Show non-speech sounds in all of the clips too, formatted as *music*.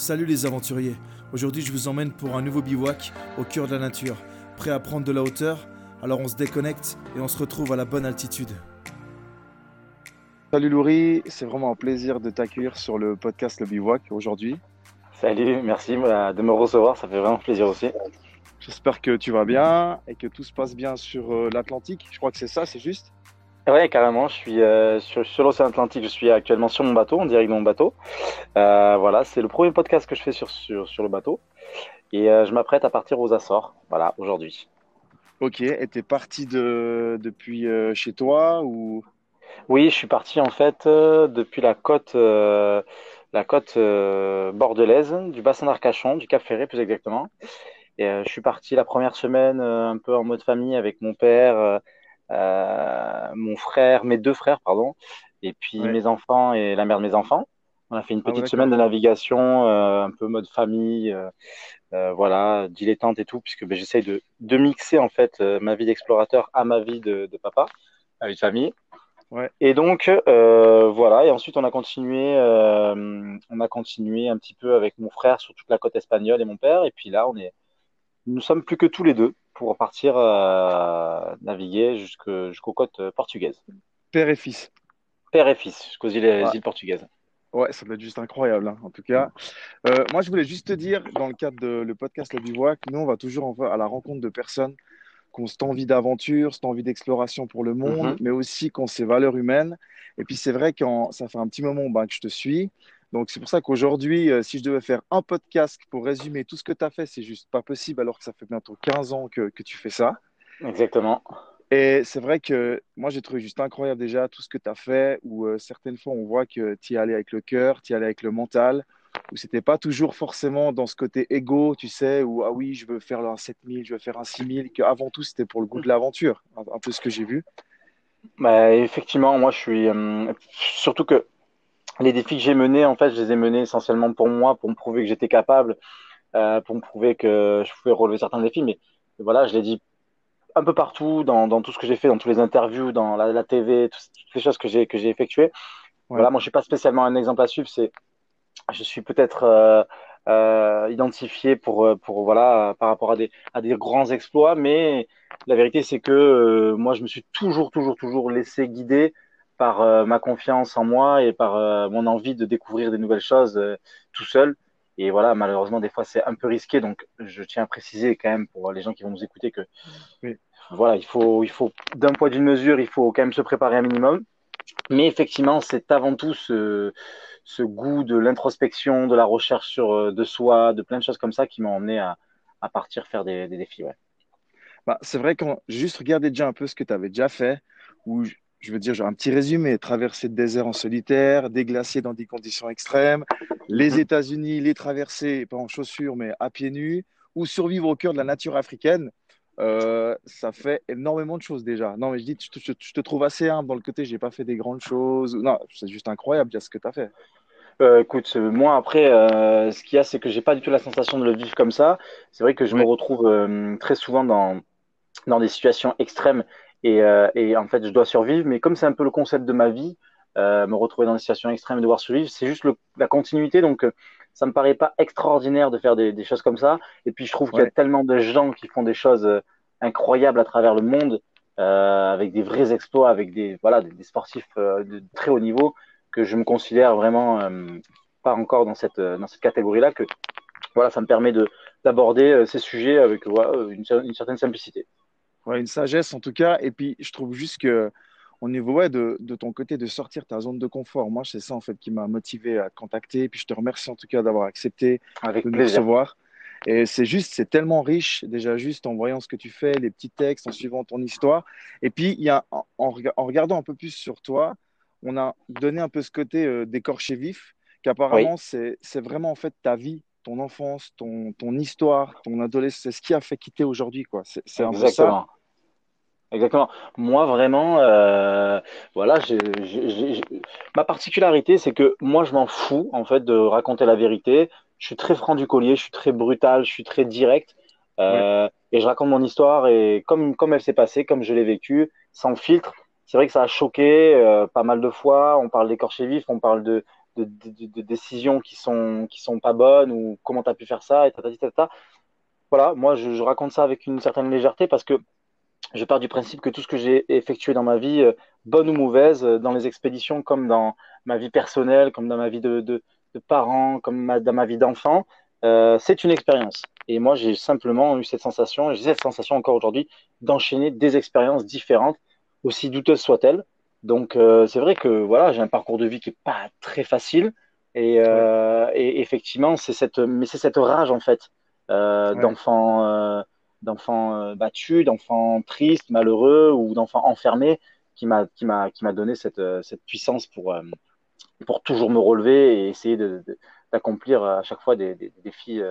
Salut les aventuriers. Aujourd'hui, je vous emmène pour un nouveau bivouac au cœur de la nature. Prêt à prendre de la hauteur? Alors on se déconnecte et on se retrouve à la bonne altitude. Salut Laurie, c'est vraiment un plaisir de t'accueillir sur le podcast Le Bivouac aujourd'hui. Salut, merci de me recevoir, ça fait vraiment plaisir aussi. J'espère que tu vas bien et que tout se passe bien sur euh, l'Atlantique. Je crois que c'est ça, c'est juste? Ouais, carrément. Je suis euh, sur, l'océan Atlantique. Je suis actuellement sur mon bateau, en direct de mon bateau. Euh, voilà, c'est le premier podcast que je fais sur, sur, sur le bateau. Et je m'apprête à partir aux Açores, voilà, aujourd'hui. Ok, et t'es parti de, depuis chez toi ou? Oui, je suis parti en fait depuis la côte, la côte bordelaise, du bassin d'Arcachon, du Cap Ferré plus exactement. Et je suis parti la première semaine un peu en mode famille avec mon père euh, mon frère, mes deux frères, pardon, et puis mes enfants et la mère de mes enfants. On a fait une ah petite semaine de navigation, euh, un peu mode famille, euh, voilà, dilettante et tout, puisque ben, j'essaye de, de, mixer en fait ma vie d'explorateur à ma vie de, de, papa, à une famille. Ouais. Et donc voilà, et ensuite on a continué, on a continué un petit peu avec mon frère sur toute la côte espagnole et mon père, et puis là on est, nous sommes plus que tous les deux pour partir euh, naviguer jusqu'aux côtes portugaises. Père et fils. Père et fils, jusqu'aux îles, îles, portugaises. Ouais, ça doit être juste incroyable, hein, en tout cas. Euh, moi, je voulais juste te dire, dans le cadre de le podcast Le Bivouac, nous, on va toujours à la rencontre de personnes qui ont cette envie d'aventure, cette envie d'exploration pour le monde, mhm. mais aussi qui ont ces valeurs humaines. Et puis, c'est vrai que ça fait un petit moment ben, que je te suis. Donc, c'est pour ça qu'aujourd'hui, euh, si je devais faire un podcast pour résumer tout ce que tu as fait, c'est juste pas possible alors que ça fait bientôt 15 ans que, que tu fais ça. Exactement. Et c'est vrai que moi, j'ai trouvé juste incroyable déjà tout ce que tu as fait, où euh, certaines fois, on voit que tu y allais avec le cœur, tu y allais avec le mental, où c'était pas toujours forcément dans ce côté égo, tu sais, où ah oui, je veux faire un 7000, je veux faire un 6000, qu'avant tout, c'était pour le goût de l'aventure, un, peu ce que j'ai vu. Bah, effectivement, moi, je suis. Euh, surtout que les défis que j'ai menés, en fait, je les ai menés essentiellement pour moi, pour me prouver que j'étais capable, euh, pour me prouver que je pouvais relever certains défis. Mais voilà, je l'ai dit un peu partout, dans, dans tout ce que j'ai fait, dans tous les interviews, dans la, la TV, toutes, les choses que j'ai que j'ai effectuées. Voilà, moi, je suis pas spécialement un exemple à suivre. C'est, je suis peut-être euh, euh, identifié pour pour voilà par rapport à des à des grands exploits, mais la vérité, c'est que euh, moi, je me suis toujours, toujours, toujours laissé guider par euh, ma confiance en moi et par euh, mon envie de découvrir des nouvelles choses euh, tout seul. Et voilà, malheureusement, des fois, c'est un peu risqué. Donc, je tiens à préciser quand même pour les gens qui vont nous écouter que voilà, il faut, il faut d'un poids d'une mesure, il faut quand même se préparer un minimum. Mais effectivement, c'est avant tout ce, ce goût de l'introspection, de la recherche sur, de soi, de plein de choses comme ça qui m'ont emmené à, à partir faire des, des défis. Ouais. Bah, c'est vrai quand juste regarder déjà un peu ce que tu avais déjà fait, où je veux dire, genre un petit résumé, traverser le désert en solitaire, des glaciers dans des conditions extrêmes, les mhm. États-Unis, les traverser, pas en chaussures, mais à pieds nus, ou survivre au cœur de la nature africaine, euh, ça fait énormément de choses déjà. Non, mais je dis, je, te trouve assez humble dans le côté, j'ai pas fait des grandes choses. Non, c'est juste incroyable déjà ce que tu as fait. Euh, écoute, moi après, euh, ce qu'il y a, c'est que j'ai pas du tout la sensation de le vivre comme ça. C'est vrai que je me retrouve très souvent dans, dans des situations extrêmes et, euh, et, en fait, je dois survivre. Mais comme c'est un peu le concept de ma vie, euh, me retrouver dans des situations extrêmes et devoir survivre, c'est juste le, la continuité. Donc, euh, ça me paraît pas extraordinaire de faire des, des choses comme ça. Et puis, je trouve qu'il y a tellement de gens qui font des choses euh, incroyables à travers le monde, euh, avec des vrais exploits, avec des voilà des, des sportifs de très haut niveau, que je me considère vraiment pas encore dans cette dans cette catégorie-là. Que voilà, ça me permet de d'aborder ces sujets avec une, une certaine simplicité une sagesse en tout cas. Et puis, je trouve juste que au niveau ouais, de, de, ton côté, de sortir ta zone de confort, moi, c'est ça en fait qui m'a motivé à te contacter. Et puis, je te remercie en tout cas d'avoir accepté Avec de nous recevoir. Et c'est juste, c'est tellement riche, déjà juste en voyant ce que tu fais, les petits textes, en suivant ton histoire. Et puis, il y a, en, en, regardant un peu plus sur toi, on a donné un peu ce côté euh, d'écorché vif, qu'apparemment, oui. c'est vraiment en fait ta vie, ton enfance, ton, ton histoire, ton adolescence, c'est ce qui a fait quitter aujourd'hui. quoi. C'est un peu ça. Exactement. Moi, vraiment, euh, voilà, ma particularité, c'est que moi, je m'en fous, en fait, de raconter la vérité. Je suis très franc du collier, je suis très brutal, je suis très direct. Euh, ouais. Et je raconte mon histoire et comme, comme elle s'est passée, comme je l'ai vécue, sans filtre. C'est vrai que ça a choqué euh, pas mal de fois. On parle d'écorché vif, on parle de, de, décisions qui sont, qui sont pas bonnes ou comment tu as pu faire ça, et tata, tata. Voilà, moi, je, raconte ça avec une certaine légèreté parce que je pars du principe que tout ce que j'ai effectué dans ma vie, euh, bonne ou mauvaise, euh, dans les expéditions comme dans ma vie personnelle, comme dans ma vie de, de, comme dans ma vie d'enfant, euh, c'est une expérience. Et moi, j'ai simplement eu cette sensation, j'ai cette sensation encore aujourd'hui, d'enchaîner des expériences différentes, aussi douteuses soient-elles. Donc, c'est vrai que voilà, j'ai un parcours de vie qui est pas très facile, et, et effectivement, c'est cette, mais c'est cette rage en fait euh, d'enfants euh, d'enfants euh, battus, d'enfants tristes, malheureux ou d'enfants enfermés qui m'a qui m'a qui m'a donné cette cette puissance pour pour toujours me relever et essayer d'accomplir à chaque fois des, des, défis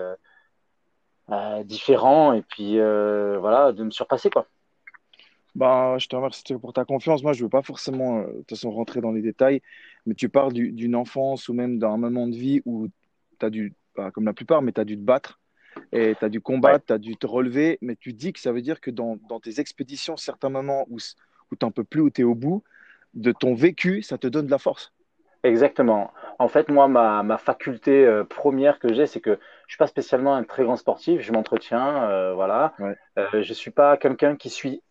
différents et puis voilà de me surpasser quoi. Bah, je te remercie pour ta confiance. Moi, je ne veux pas forcément de toute façon rentrer dans les détails, mais tu parles d'une enfance ou même d'un moment de vie où tu as dû, bah, comme la plupart, mais tu as dû te battre et tu as dû combattre, tu as dû te relever, mais tu dis que ça veut dire que dans, dans tes expéditions, certains moments où, où tu n'en peux plus, où tu es au bout, de ton vécu, ça te donne de la force. Exactement. En fait, moi, ma, ma faculté euh, première que j'ai, c'est que je ne suis pas spécialement un très grand sportif, je m'entretiens, euh, voilà. Euh, je ne suis pas quelqu'un qui suis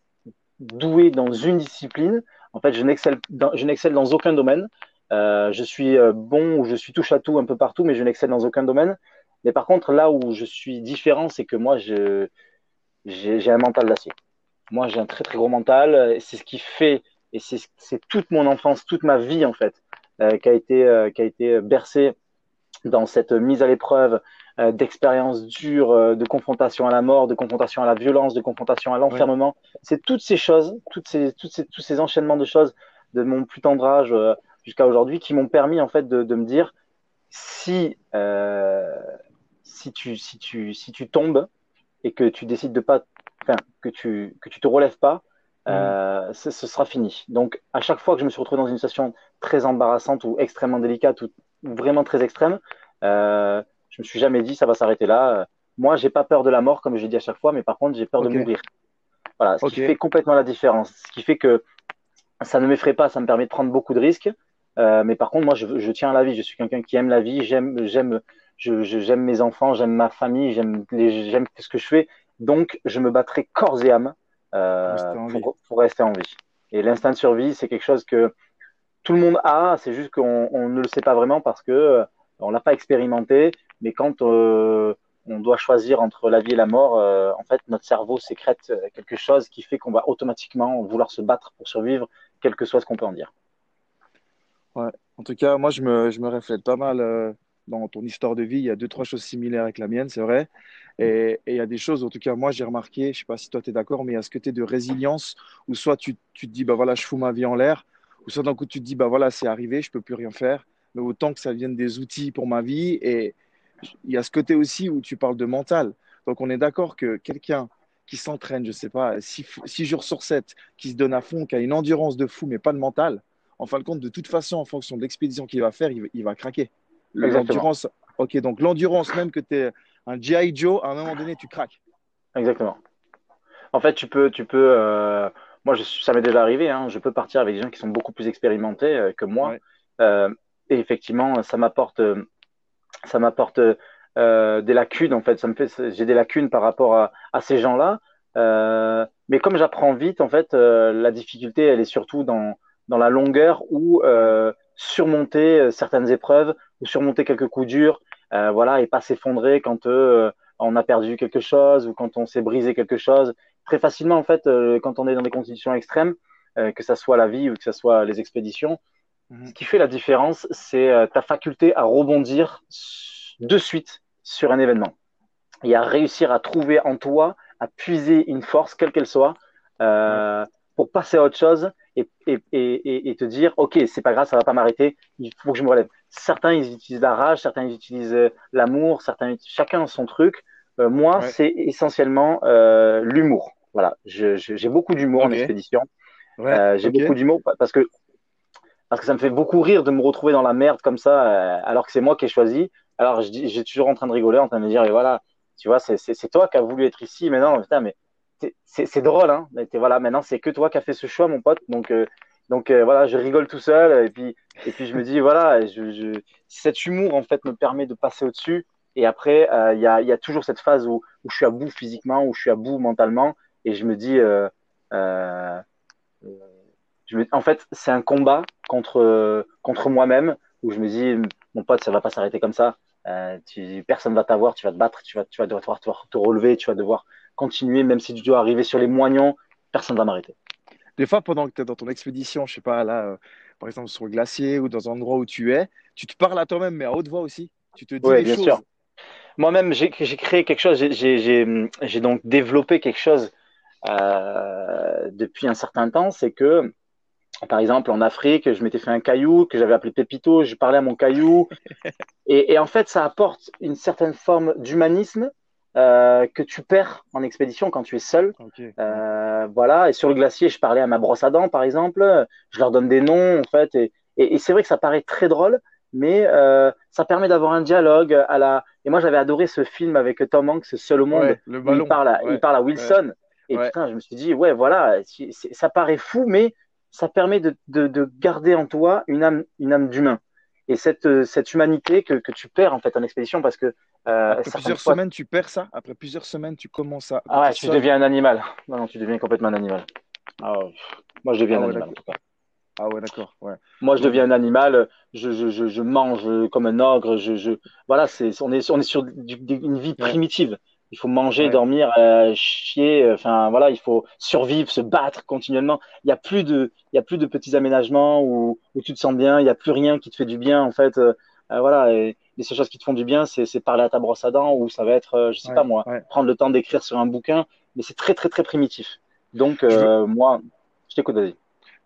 doué dans une discipline. En fait, je n'excelle dans, dans aucun domaine. je suis bon ou je suis touche à tout un peu partout, mais je n'excelle dans aucun domaine. Mais par contre, là où je suis différent, c'est que moi, j'ai, un mental d'acier. Moi, j'ai un très, très gros mental. C'est ce qui fait, et c'est, toute mon enfance, toute ma vie, en fait, euh, qui, a été, euh, qui a été bercée dans cette mise à l'épreuve euh, d'expériences dures, de confrontation à la mort, de confrontation à la violence, de confrontation à l'enfermement. C'est toutes ces choses, toutes ces, toutes ces, tous ces enchaînements de choses de mon plus tendre âge jusqu'à aujourd'hui qui m'ont permis, en fait, de, de me dire si si tu, si tu, si tu tombes et que tu décides de pas, que tu, que tu te relèves pas, mm. euh, ce, sera fini. Donc, à chaque fois que je me suis retrouvé dans une situation très embarrassante ou extrêmement délicate ou, vraiment très extrême, euh, je me suis jamais dit ça va s'arrêter là. Moi, j'ai pas peur de la mort, comme je dis à chaque fois, mais par contre, j'ai peur de mourir. Voilà, ce qui fait complètement la différence. Ce qui fait que ça ne m'effraie pas, ça me permet de prendre beaucoup de risques. Euh, mais par contre, moi, je, je, tiens à la vie. Je suis quelqu'un qui aime la vie. J'aime, j'aime, j'aime mes enfants, j'aime ma famille, j'aime j'aime ce que je fais. Donc, je me battrai corps et âme euh, pour, pour, rester en vie. Et l'instinct de survie, c'est quelque chose que tout le monde a. C'est juste qu'on on ne le sait pas vraiment parce que euh, on l'a pas expérimenté. Mais quand euh, on doit choisir entre la vie et la mort, euh, en fait, notre cerveau sécrète quelque chose qui fait qu'on va automatiquement vouloir se battre pour survivre, quel que soit ce qu'on peut en dire. Ouais. En tout cas, moi, je me, je me pas mal dans ton histoire de vie, il y a deux, trois choses similaires avec la mienne, c'est vrai. Et, il y a des choses, en tout cas, moi, j'ai remarqué, je sais pas si toi, tu es d'accord, mais il y a ce côté de résilience où soit tu, tu, te dis, bah voilà, je fous ma vie en l'air, ou soit d'un coup, tu te dis, bah voilà, c'est arrivé, je ne peux plus rien faire, mais autant que ça vienne des outils pour ma vie. Et il y a ce côté aussi où tu parles de mental. Donc, on est d'accord que quelqu'un qui s'entraîne, je ne sais pas, six, six, jours sur sept, qui se donne à fond, qui a une endurance de fou, mais pas de mental, en fin de compte, de toute façon, en fonction de l'expédition qu'il va faire, il, il va craquer. L'endurance, ok, donc l'endurance, même que tu es un G.I. Joe, à un moment donné, tu craques. Exactement. En fait, tu peux, tu peux euh, moi, je, ça m'est déjà arrivé, hein, je peux partir avec des gens qui sont beaucoup plus expérimentés euh, que moi. Euh, et effectivement, ça m'apporte, ça m'apporte des lacunes, en fait. Ça me fait, j'ai des lacunes par rapport à, à ces gens-là. mais comme j'apprends vite, en fait, la difficulté, elle est surtout dans, dans la longueur ou surmonter certaines épreuves ou surmonter quelques coups durs, euh, voilà, et pas s'effondrer quand euh, on a perdu quelque chose ou quand on s'est brisé quelque chose. Très facilement, en fait, euh, quand on est dans des conditions extrêmes, que ça soit la vie ou que ça soit les expéditions, mhm. ce qui fait la différence, c'est ta faculté à rebondir de suite sur un événement et à réussir à trouver en toi, à puiser une force, quelle qu'elle soit, pour passer à autre chose et, et, et, et te dire, OK, c'est pas grave, ça va pas m'arrêter, il faut que je me relève certains ils utilisent la rage, certains ils utilisent euh, l'amour, certains chacun son truc. Euh, moi, c'est essentiellement euh, l'humour. Voilà, j'ai beaucoup d'humour en expédition. j'ai beaucoup d'humour parce que parce que ça me fait beaucoup rire de me retrouver dans la merde comme ça, alors que c'est moi qui ai choisi. Alors, j'ai toujours en train de rigoler, en train de me dire, et voilà, tu vois, c'est toi qui as voulu être ici, mais non, putain, mais c'est drôle, hein. voilà, maintenant, c'est que toi qui as fait ce choix, mon pote. Donc, Donc voilà, je rigole tout seul et puis et puis je me dis voilà, je, je, cet humour en fait me permet de passer au-dessus. Et après, il y, a, y, a, toujours cette phase où, où, je suis à bout physiquement, où je suis à bout mentalement, et je me dis, euh, je me, en fait, c'est un combat contre contre moi-même où je me dis, mon pote, ça va pas s'arrêter comme ça. Euh, tu, personne va t'avoir, tu vas te battre, tu vas, tu vas devoir te, te, relever, tu vas devoir continuer, même si tu dois arriver sur les moignons, personne va m'arrêter. Des fois, pendant que tu es dans ton expédition, je sais pas, là, euh, par exemple sur le glacier ou dans un endroit où tu es, tu te parles à toi-même, mais à haute voix aussi. Tu te dis Oui, bien sûr. Moi-même, j'ai créé quelque chose, j'ai donc développé quelque chose euh, depuis un certain temps, c'est que par exemple, en Afrique, je m'étais fait un caillou que j'avais appelé Pépito, je parlais à mon caillou. *laughs* et, et, en fait, ça apporte une certaine forme d'humanisme euh, que tu perds en expédition quand tu es seul. Euh, voilà. Et sur le glacier, je parlais à ma brosse à dents, par exemple. Je leur donne des noms, en fait. Et, et, et c'est vrai que ça paraît très drôle, mais euh, ça permet d'avoir un dialogue à la. Et moi, j'avais adoré ce film avec Tom Hanks, Seul au monde. le ballon. Il parle à, il parle à Wilson. Et putain, je me suis dit, ouais, voilà, ça paraît fou, mais ça permet de, de, de, garder en toi une âme, une âme d'humain. Et cette, euh, cette humanité que, que, tu perds en fait en expédition parce que euh, après plusieurs semaines tu perds ça. Après plusieurs semaines tu commences à. Ah ouais, tu deviens un animal. Non, non, tu deviens complètement un animal. Ah, moi je deviens ah un animal en tout cas. Ah ouais, d'accord. Ouais. Moi, je deviens un animal. Je, je, je, je mange comme un ogre. Je, je... Voilà, c'est, on, est, on est sur du, une vie primitive. Il faut manger, Ouais. dormir, euh, chier. euh, Enfin, voilà, il faut survivre, se battre continuellement. Il y a plus de, il y a plus de petits aménagements où, où tu te sens bien. Il y a plus rien qui te fait du bien en fait. Euh, euh, voilà, et les seules choses qui te font du bien, c'est, c'est parler à ta brosse à dents ou ça va être, je sais Ouais, pas moi, ouais. prendre le temps d'écrire sur un bouquin. Mais c'est très très très primitif. Donc veux- moi, je t'écoute, vas-y.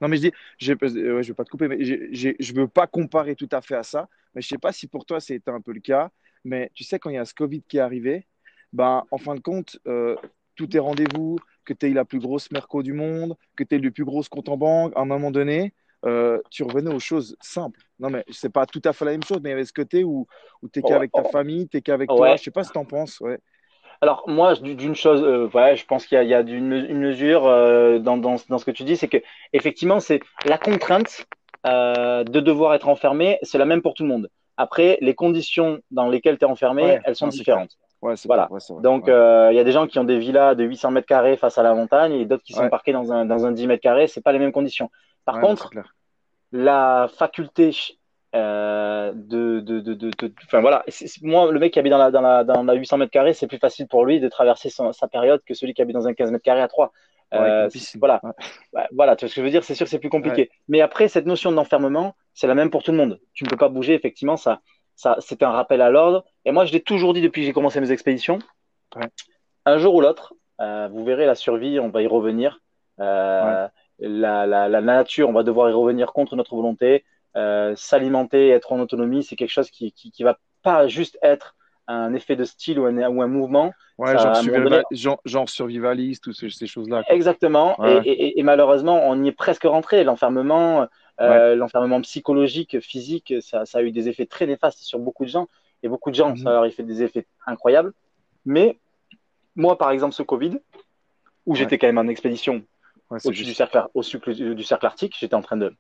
Non, mais je dis, j'ai- euh, ouais, je vais pas te couper, mais je veux pas comparer tout à fait à ça. Mais je sais pas si pour toi c'était un peu le cas. Mais tu sais, quand il y a ce Covid qui est arrivé, ben, en fin de compte, euh, tout est rendez-vous, que tu aies la plus grosse merco du monde, que tu aies le plus gros compte en banque, à un moment donné, euh, tu revenais aux choses simples. Non, mais c'est pas tout à fait la même chose, mais il y avait ce côté où, où tu Ouais, qu'avec ta famille, tu qu'avec ouais. toi. Je sais pas ce que tu en penses. Ouais. Alors moi, d'une chose, euh, ouais, je pense qu'il y a, il y a d'une une mesure euh, dans, dans, dans ce que tu dis, c'est que effectivement, c'est la contrainte euh, de devoir être enfermé, c'est la même pour tout le monde. Après, les conditions dans lesquelles tu es enfermé, Ouais, elles sont différentes. Ouais, c'est Voilà. vrai. Donc, euh, il y a des gens qui ont des villas de 800 mètres carrés face à la montagne et d'autres qui sont parqués dans un, dans un 10 mètres carrés. C'est pas les mêmes conditions. Par contre, la faculté euh, de, de, de, de, de- enfin voilà, moi le mec qui habite dans la, dans la, dans la 800 mètres carrés, c'est plus facile pour lui de traverser son- sa période que celui qui habite dans un 15 mètres carrés à 3. Ouais, avec Euh, voilà, Ouais. Voilà, tu vois ce que je veux dire, c'est sûr que c'est plus compliqué. Mais après, cette notion d'enfermement, c'est la même pour tout le monde. Tu ne peux pas bouger, effectivement, ça, ça, c'est un rappel à l'ordre. Et moi, je l'ai toujours dit depuis que j'ai commencé mes expéditions. Un jour ou l'autre, euh, vous verrez la survie, on va y revenir. Euh, la, la, la nature, on va devoir y revenir contre notre volonté. Euh, s'alimenter, être en autonomie, c'est quelque chose qui, qui, qui va pas juste être un effet de style ou un, ou un mouvement. Ouais, genre, survival- survivaliste, toutes ces, ces choses-là. Exactement. Ouais. Et, et, et malheureusement, on y est presque rentré. L'enfermement, euh, l'enfermement psychologique, physique, ça, ça a eu des effets très néfastes sur beaucoup de gens. Et beaucoup de gens, Mhm. ça leur a fait des effets incroyables. Mais moi, par exemple, ce Covid, où j'étais quand même en expédition au-dessus du juste. cercle, au sucre- du cercle arctique, j'étais en train de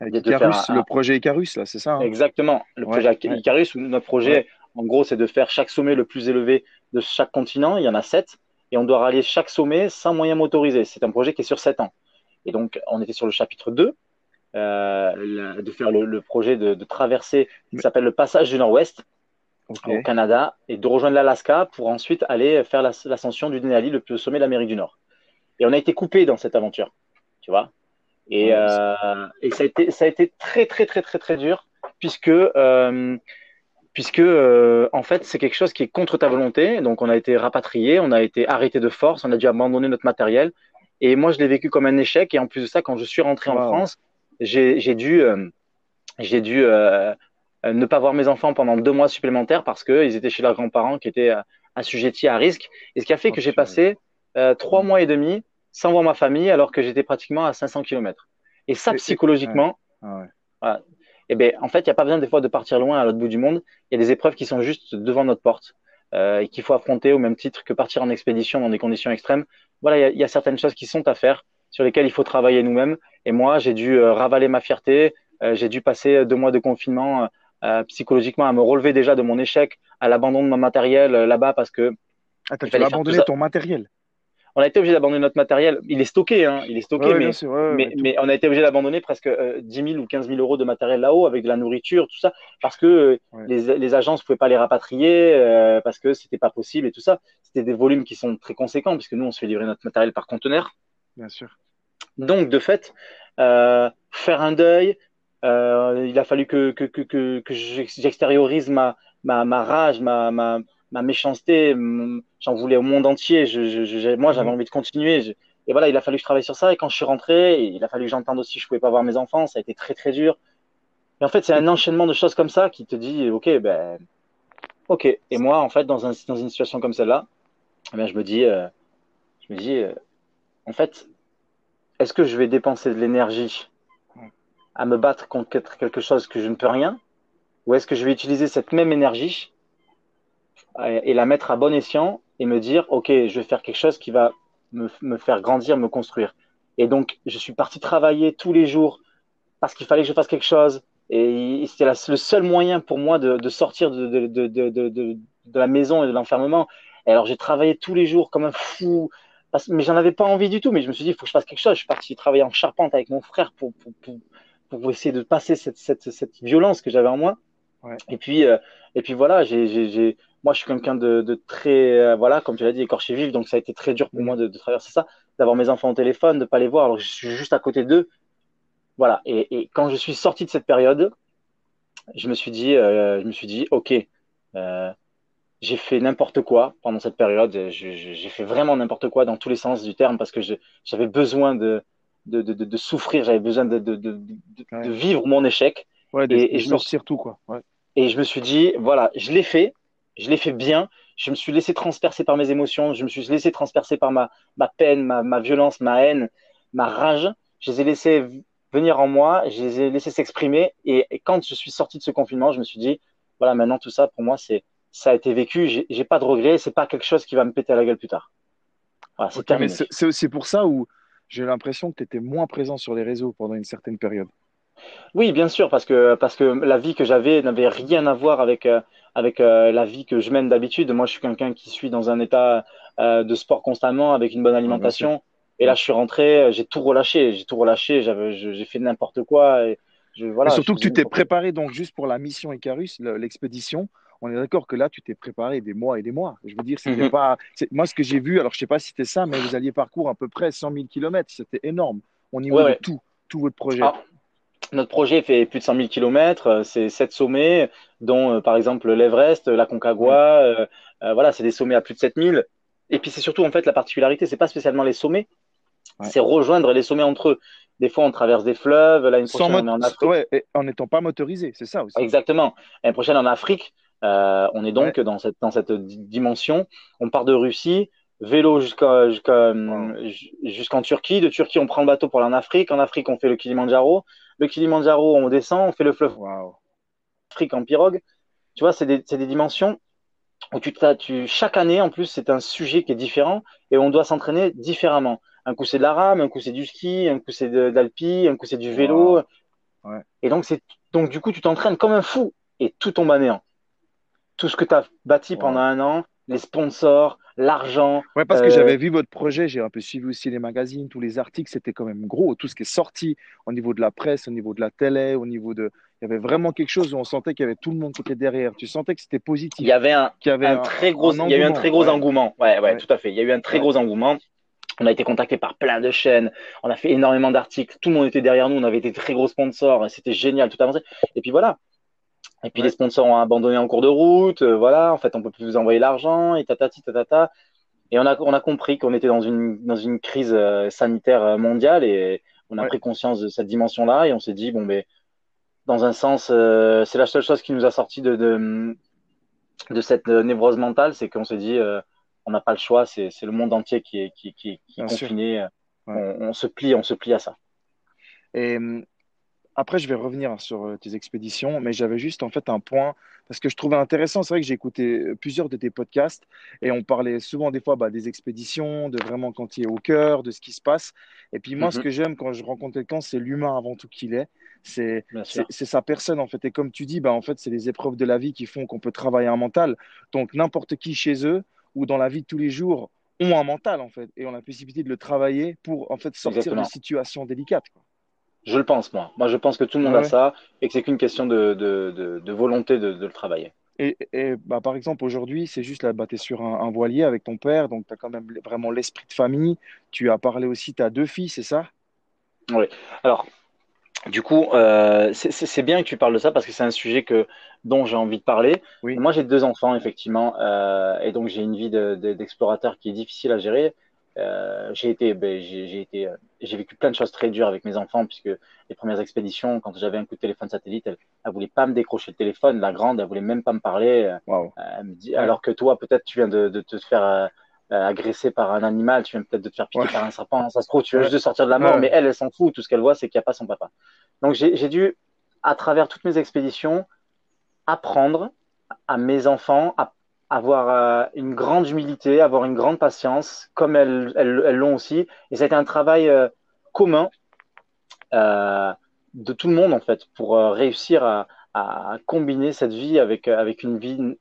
Avec de faire Icarus, un- le projet Icarus, là, c'est ça. hein? Exactement. Le Ouais, projet ouais. Icarus, où notre projet, en gros, c'est de faire chaque sommet le plus élevé de chaque continent. Il y en a sept. Et on doit rallier chaque sommet sans moyen motorisé. C'est un projet qui est sur sept ans. Et donc, on était sur le chapitre 2, euh, la- de faire le, le projet de, de traverser, qui s'appelle le passage du Nord-Ouest au Canada, et de rejoindre l'Alaska pour ensuite aller faire la- l'ascension du Denali, le plus sommet de l'Amérique du Nord. Et on a été coupé dans cette aventure, tu vois? Et, euh, et ça a été, ça a été très, très, très, très, très dur, puisque, euh, puisque euh, en fait, c'est quelque chose qui est contre ta volonté. Donc, on a été rapatrié, on a été arrêté de force, on a dû abandonner notre matériel. Et moi, je l'ai vécu comme un échec. Et en plus de ça, quand je suis rentré en. France, j'ai dû, euh, j'ai dû euh, euh, ne pas voir mes enfants pendant deux mois supplémentaires parce qu'ils étaient chez leurs grands-parents qui étaient euh, assujettis à risque. Et ce qui a fait Oh, que j'ai purée. passé euh, trois mois et demi sans voir ma famille alors que j'étais pratiquement à 500 km. Et ça, Et- et- psychologiquement, Ah ouais. eh ben, en fait, il n'y a pas besoin des fois de partir loin à l'autre bout du monde. Il y a des épreuves qui sont juste devant notre porte euh, et qu'il faut affronter au même titre que partir en expédition dans des conditions extrêmes. Voilà, il y y a certaines choses qui sont à faire sur lesquels il faut travailler nous-mêmes. Et moi, j'ai dû ravaler ma fierté. j'ai dû passer deux mois de confinement psychologiquement à me relever déjà de mon échec, à l'abandon de mon matériel là-bas parce que. Ah, tu as abandonné ton matériel on a été obligé d'abandonner notre matériel. Il est stocké, hein, il est stocké, mais, mais, on a été obligé d'abandonner presque 10 000 ou 15 000 euros de matériel là-haut avec de la nourriture, tout ça, parce que les, les, agences ne pouvaient pas les rapatrier, euh, parce que c'était pas possible et tout ça. C'était des volumes qui sont très conséquents, puisque nous, on se fait livrer notre matériel par conteneur. Bien sûr. Donc, de fait, euh, faire un deuil, euh, il a fallu que, que, que, que, que j'extériorise ma, ma, ma rage, ma, ma, ma méchanceté, j'en voulais au monde entier. Je, moi, j'avais mhm. envie de continuer. et voilà, il a fallu que je travaille sur ça. Et quand je suis rentré, il a fallu que j'entende aussi que je pouvais pas voir mes enfants. Ça a été très très dur. Et en fait, c'est un enchaînement de choses comme ça qui te dit, ok, ben, ok. Et moi, en fait, dans, un, dans une situation comme celle-là, eh je me dis, euh, je me dis, euh, en fait, est-ce que je vais dépenser de l'énergie à me battre contre quelque chose que je ne peux rien, ou est-ce que je vais utiliser cette même énergie et la mettre à bon escient et me dire, OK, je vais faire quelque chose qui va me, me faire grandir, me construire. Et donc, je suis parti travailler tous les jours parce qu'il fallait que je fasse quelque chose. Et c'était le seul moyen pour moi de, de sortir de, de, de, la maison et de l'enfermement. Et alors, j'ai travaillé tous les jours comme un fou. Mais j'en avais pas envie du tout. Mais je me suis dit, il faut que je fasse quelque chose. Je suis parti travailler en charpente avec mon frère pour, pour, pour, pour essayer de passer cette, cette, cette violence que j'avais en moi. Ouais. Et puis, euh, et puis voilà, j'ai, moi, je suis quelqu'un de, très, euh, voilà, comme tu l'as dit, écorché vif, donc ça a été très dur pour moi de, traverser ça, d'avoir mes enfants au téléphone, de pas les voir, alors que je suis juste à côté d'eux. Voilà. Et, quand je suis sorti de cette période, je me suis dit, euh, je me suis dit, ok, j'ai fait n'importe quoi pendant cette période. J'ai fait vraiment n'importe quoi dans tous les sens du terme parce que j'avais besoin de, de, de, souffrir, j'avais besoin de, de, vivre mon échec. Ouais, et, et je sortir tout quoi. Ouais. Et je me suis dit, voilà, je l'ai fait, je l'ai fait bien. Je me suis laissé transpercer par mes émotions. Je me suis laissé transpercer par ma, ma peine, ma, ma violence, ma haine, ma rage. Je les ai laissés venir en moi. Je les ai laissés s'exprimer. Et, quand je suis sorti de ce confinement, je me suis dit, voilà, maintenant tout ça, pour moi, c'est, ça a été vécu. J'ai, pas de regrets. C'est pas quelque chose qui va me péter à la gueule plus tard. Voilà, c'est terminé. c'est, c'est pour ça où j'ai l'impression que tu étais moins présent sur les réseaux pendant une certaine période. Oui, bien sûr, parce que, parce que la vie que j'avais n'avait rien à voir avec, euh, avec euh, la vie que je mène d'habitude. Moi, je suis quelqu'un qui suis dans un état euh, de sport constamment, avec une bonne alimentation. et là, je suis rentré, j'ai tout relâché, j'ai tout relâché, j'ai fait n'importe quoi. Et je, voilà, surtout que tu t'es préparé donc juste pour la mission Icarus, l'expédition. On est d'accord que là, tu t'es préparé des mois et des mois. Je veux dire, c'était mhm. pas. Moi, ce que j'ai vu, alors je sais pas si c'était ça, mais vous alliez parcourir à peu près 100 000 km. C'était énorme. On y voit tout, tout votre projet. Ah, notre projet fait plus de 100 000 km, c'est sept sommets, dont euh, par exemple l'Everest, la Concagua, euh, euh, voilà, c'est des sommets à plus de 7000. Et puis c'est surtout en fait la particularité, c'est pas spécialement les sommets, c'est rejoindre les sommets entre eux. Des fois on traverse des fleuves, l'année prochaine on est en Afrique. Ouais, en n'étant pas motorisé, c'est ça aussi. Exactement. L'année prochaine en Afrique, on est donc dans cette dans cette dimension. On part de Russie, vélo jusqu'à jusqu'en Turquie. De Turquie, on prend le bateau pour aller en Afrique. En Afrique, on fait le Kilimanjaro. Le Kilimanjaro, on descend, on fait le fleuve Afrique en pirogue. Tu vois, c'est des, des, dimensions où tu, tu chaque année, en plus, c'est un sujet qui est différent et on doit s'entraîner différemment. Un coup, c'est de la rame, un coup, c'est du ski, un coup, c'est de, l'alpi, un coup, c'est du vélo. Ouais. Et donc, c'est donc du coup, tu t'entraînes comme un fou et tout tombe à néant. Tout ce que tu as bâti pendant un an, les sponsors, l'argent. Ouais, parce que j'avais euh, vu votre projet, j'ai un peu suivi aussi les magazines, tous les articles, c'était quand même gros. Tout ce qui est sorti au niveau de la presse, au niveau de la télé, au niveau de. Il y avait vraiment quelque chose où on sentait qu'il y avait tout le monde qui était derrière. Tu sentais que c'était positif. Il y avait un, très gros, il y a eu un très gros engouement. Ouais, ouais, tout à fait. Il y a eu un très gros engouement. On a été contacté par plein de chaînes. On a fait énormément d'articles. Tout le monde était derrière nous. On avait été très gros sponsors. C'était génial, tout avancé. Et puis voilà. Et puis les sponsors ont abandonné en cours de route, euh, voilà, en fait on peut plus vous envoyer l'argent, et tatati tatata. Et on a, on a compris qu'on était dans une, dans une crise euh, sanitaire euh, mondiale et on a pris conscience de cette dimension-là et on s'est dit, bon, ben, dans un sens, c'est la seule chose qui nous a sorti de, de, de cette névrose mentale, c'est qu'on s'est dit, on n'a pas le choix, c'est le monde entier qui est, qui, qui, qui est confiné, on, on, se plie, on se plie à ça. Et après, je vais revenir sur euh, tes expéditions, mais j'avais juste en fait un point parce que je trouvais intéressant. C'est vrai que j'ai écouté euh, plusieurs de tes podcasts et on parlait souvent des fois bah, des expéditions, de vraiment quand tu es au cœur, de ce qui se passe. Et puis moi, ce Mhm. que j'aime quand je rencontre quelqu'un, c'est l'humain avant tout qu'il est. C'est sa personne en fait. Et comme tu dis, bah, en fait, c'est les épreuves de la vie qui font qu'on peut travailler un mental. Donc n'importe qui chez eux ou dans la vie de tous les jours ont un mental en fait et ont la possibilité de le travailler pour en fait sortir de Exactement. situations délicates. quoi. Je le pense, moi. Moi, je pense que tout le Ouais, monde a ça et que c'est qu'une question de, de, de, de volonté de, de le travailler. Et, et, bah, par exemple, aujourd'hui, c'est juste là, bah, tu es sur un, un voilier avec ton père, donc tu as quand même vraiment l'esprit de famille. Tu as parlé aussi, tu as deux filles, c'est ça? Oui. Alors, du coup, euh, c'est bien que tu parles de ça parce que c'est un sujet que, dont j'ai envie de parler. Oui. Moi, j'ai deux enfants, effectivement, euh, et donc j'ai une vie de- de- d'explorateur qui est difficile à gérer. Euh, j'ai été, ben, j'ai été, euh, j'ai vécu plein de choses très dures avec mes enfants puisque les premières expéditions, quand j'avais un coup de téléphone satellite, elle, voulait pas me décrocher le téléphone. La grande, elle voulait même pas me parler. Euh, me dit, alors que toi, peut-être, tu viens de, de te faire euh, agresser par un animal, tu viens peut-être de te faire piquer Ouais. par un serpent, ça se trouve, tu veux Ouais. juste de sortir de la mort, Ouais. mais elle, elle s'en fout. Tout ce qu'elle voit, c'est qu'il n'y a pas son papa. Donc, j'ai dû, à travers toutes mes expéditions, apprendre à mes enfants à avoir euh, une grande humilité, avoir une grande patience, comme elles elles elles l'ont aussi. Et ça a été un travail euh, commun euh, de tout le monde, en fait, pour réussir à, combiner cette vie avec, avec une vie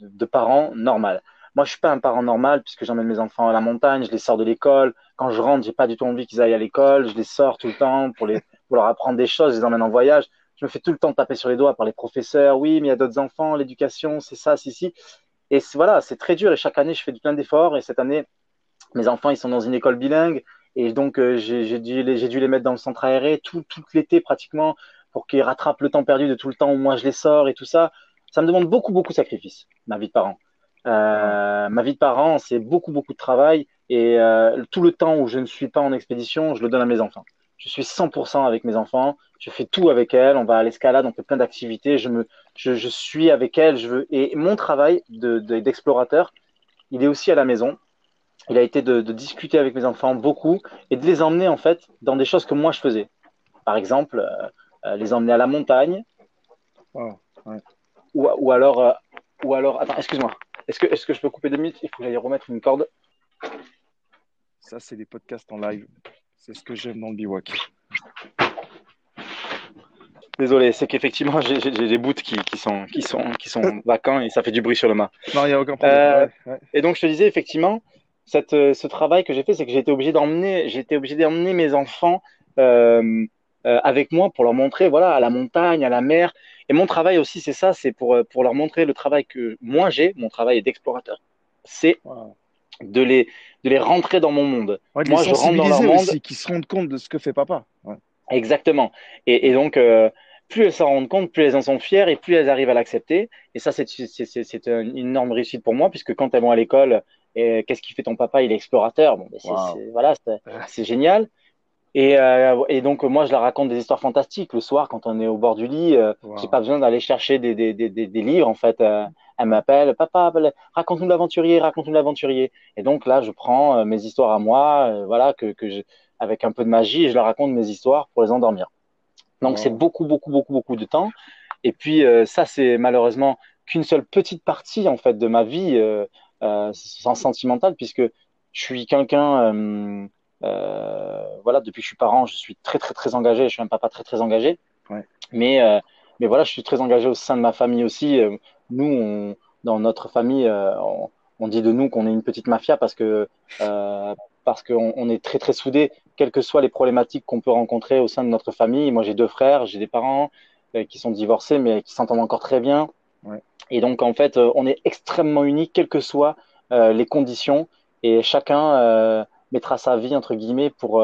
de parents normale. Moi, je suis pas un parent normal puisque j'emmène mes enfants à la montagne, je les sors de l'école. Quand je rentre, j'ai pas du tout envie qu'ils aillent à l'école. Je les sors tout le temps pour, les, pour leur apprendre des choses, je les emmène en voyage. Je me fais tout le temps taper sur les doigts par les professeurs. Oui, mais il y a d'autres enfants, l'éducation, c'est ça, c'est ci. Et voilà, c'est très dur. Et chaque année, je fais plein d'efforts. Et cette année, mes enfants, ils sont dans une école bilingue. Et donc, euh, j'ai dû, les- j'ai dû les mettre dans le centre aéré tout, tout l'été pratiquement pour qu'ils rattrapent le temps perdu de tout le temps où moi je les sors et tout ça. Ça me demande beaucoup, beaucoup de sacrifices, ma vie de parent. Euh, ma vie de parent, c'est beaucoup, beaucoup de travail. Et euh, tout le temps où je ne suis pas en expédition, je le donne à mes enfants. Je suis 100% avec mes enfants. Je fais tout avec elles. On va à l'escalade, on fait plein d'activités. Je, me, je, je suis avec elles. Je veux... Et mon travail de- de- d'explorateur, il est aussi à la maison. Il a été de, de discuter avec mes enfants beaucoup et de les emmener en fait dans des choses que moi je faisais. Par exemple, euh, euh, les emmener à la montagne. Ouais. ou, ou alors, euh, ou alors, attends, excuse-moi. Est-ce que, est-ce que je peux couper deux minutes? Il faut que j'aille remettre une corde. Ça, c'est des podcasts en live. C'est ce que j'aime dans le bivouac. Désolé, c'est qu'effectivement j'ai des bouts qui, qui sont, qui, sont, qui sont *laughs* vacants et ça fait du bruit sur le mât. Non, il n'y a aucun problème. Euh, Ouais, ouais. Et donc je te disais effectivement, cette, euh, ce travail que j'ai fait, c'est que j'ai été obligé d'emmener, j'ai été obligé d'emmener mes enfants euh, euh, avec moi pour leur montrer, voilà, à la montagne, à la mer. Et mon travail aussi, c'est ça, c'est pour, pour leur montrer le travail que moi j'ai, mon travail d'explorateur. C'est Wow. de les, de les rentrer dans mon monde. Ouais, Moi, je rentre dans leur monde. aussi, qu'ils se rendent compte de ce que fait papa. Exactement. Et, et donc, euh, plus elles s'en rendent compte, plus elles en sont fières et plus elles arrivent à l'accepter. Et ça, c'est c'est- c'est- c'est une énorme réussite pour moi, puisque quand elles vont à l'école, qu'est-ce qu'il fait ton papa? Il est explorateur. Bon, ben, c'est, Wow. c'est- voilà, c'est *laughs* c'est génial. Et, euh, et donc, moi, je leur raconte des histoires fantastiques. Le soir, quand on est au bord du lit, euh, Wow. j'ai pas besoin d'aller chercher des, des, des, des, livres, en fait. Euh, elle m'appelle, papa, raconte-nous l'aventurier, raconte-nous l'aventurier. Et donc là, je prends euh, mes histoires à moi, euh, voilà, que, que je, avec un peu de magie, et je leur raconte mes histoires pour les endormir. Donc Wow. c'est beaucoup, beaucoup, beaucoup, beaucoup de temps. Et puis euh, ça, c'est malheureusement qu'une seule petite partie en fait de ma vie euh, euh, sans sentimentale, puisque je suis quelqu'un, euh, euh, voilà, depuis que je suis parent, je suis très, très, très engagé. Je suis un papa très, très engagé. Ouais. Mais, euh, mais voilà, je suis très engagé au sein de ma famille aussi. Nous, on, dans notre famille, euh, on, on dit de nous qu'on est une petite mafia parce que euh, parce qu'on on est très, très soudés quelles que soient les problématiques qu'on peut rencontrer au sein de notre famille. Moi, j'ai deux frères, j'ai des parents euh, qui sont divorcés, mais qui s'entendent encore très bien. Ouais. Et donc, en fait, euh, on est extrêmement unis, quelles que soient euh, les conditions, et chacun mettra sa vie entre guillemets pour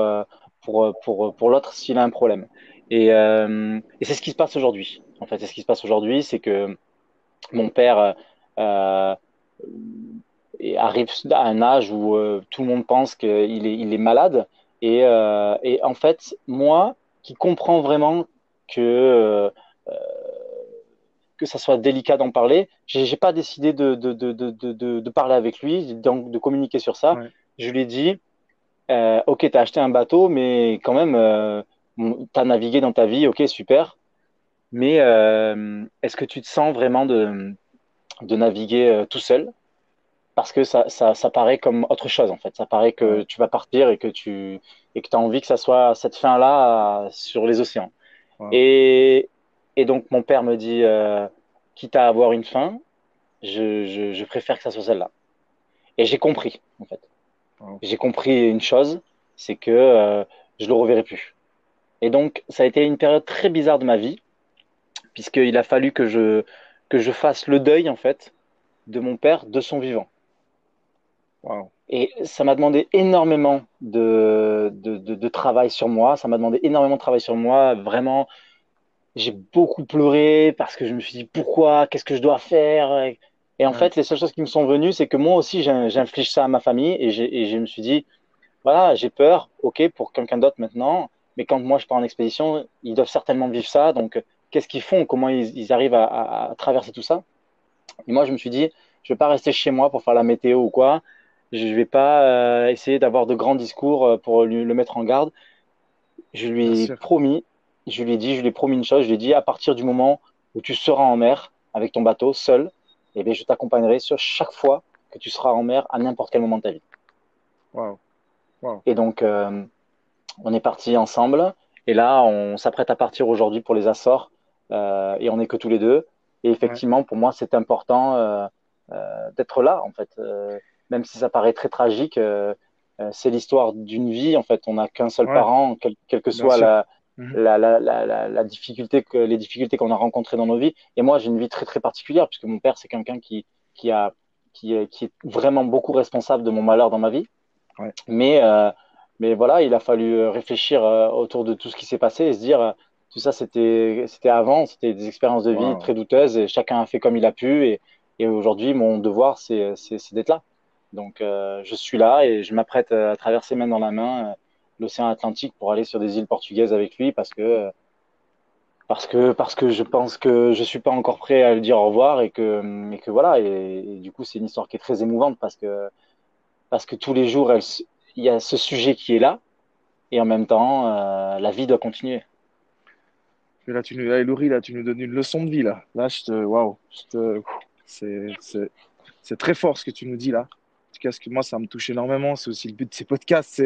pour pour pour l'autre s'il a un problème. Et, et c'est ce qui se passe aujourd'hui. En fait, c'est ce qui se passe aujourd'hui, c'est que mon père et arrive à un âge où euh, tout le monde pense qu'il est, il est malade. Et, euh, et en fait, moi, qui comprends vraiment que, euh, que ça soit délicat d'en parler, j'ai pas décidé de, de, de, de, parler avec lui, donc de communiquer sur ça. Ouais. Je lui ai dit, euh, ok, tu as acheté un bateau, mais quand même, euh, tu as navigué dans ta vie, ok, super. Mais est-ce que tu te sens vraiment de, de naviguer tout seul? Parce que ça, ça, ça, paraît comme autre chose en fait. Ça paraît que tu vas partir et que tu et que as envie que ça soit cette fin-là sur les océans. Et, et donc mon père me dit, euh, quitte à avoir une fin, je, je, je préfère que ça soit celle-là. Et j'ai compris en fait. J'ai compris une chose, c'est que euh, je le reverrai plus. Et donc ça a été une période très bizarre de ma vie, puisqu'il a fallu que je que je fasse le deuil en fait de mon père de son vivant. Et ça m'a demandé énormément de, de, de, travail sur moi. Ça m'a demandé énormément de travail sur moi. Vraiment, j'ai beaucoup pleuré parce que je me suis dit pourquoi, qu'est-ce que je dois faire? Et en fait, les seules choses qui me sont venues, c'est que moi aussi, j'inflige ça à ma famille et, et je me suis dit, voilà, j'ai peur, ok, pour quelqu'un d'autre maintenant, mais quand moi je pars en expédition, ils doivent certainement vivre ça. Donc, qu'est-ce qu'ils font? Comment ils, ils arrivent à, à, traverser tout ça? Et moi, je me suis dit, je vais pas rester chez moi pour faire la météo ou quoi. Je ne vais pas euh, essayer d'avoir de grands discours euh, pour lui, le mettre en garde. Je lui ai promis, je lui ai dit, je lui ai promis une chose, je lui ai dit à partir du moment où tu seras en mer avec ton bateau seul, eh bien, je t'accompagnerai sur chaque fois que tu seras en mer à n'importe quel moment de ta vie. Wow. Et donc, euh, on est parti ensemble. Et là, on s'apprête à partir aujourd'hui pour les Açores. Euh, et on n'est que tous les deux. Et effectivement, pour moi, c'est important euh, d'être là, en fait même si ça paraît très tragique, euh, euh, c'est l'histoire d'une vie. En fait, on n'a qu'un seul parent, quelle que soit mhm. la, la, la, la, difficulté que, les difficultés qu'on a rencontrées dans nos vies. Et moi, j'ai une vie très très particulière puisque mon père, c'est quelqu'un qui, qui, a, qui, est, qui est vraiment beaucoup responsable de mon malheur dans ma vie. Mais, euh, mais voilà, il a fallu réfléchir autour de tout ce qui s'est passé et se dire tout ça, c'était avant, c'était des expériences de vie très douteuses et chacun a fait comme il a pu. Et, et aujourd'hui, mon devoir, c'est d'être là. Donc euh, je suis là et je m'apprête à traverser main dans la main euh, l'océan Atlantique pour aller sur des îles portugaises avec lui parce que parce que parce que je pense que je suis pas encore prêt à lui dire au revoir et que et que voilà. Et, du coup c'est une histoire qui est très émouvante parce que parce que tous les jours il y a ce sujet qui est là et en même temps euh, la vie doit continuer. là tu nous là, là tu nous donnes une leçon de vie là. Là je te waouh c'est c'est très fort ce que tu nous dis là ce que moi, ça me touche énormément. C'est aussi le but de ces podcasts,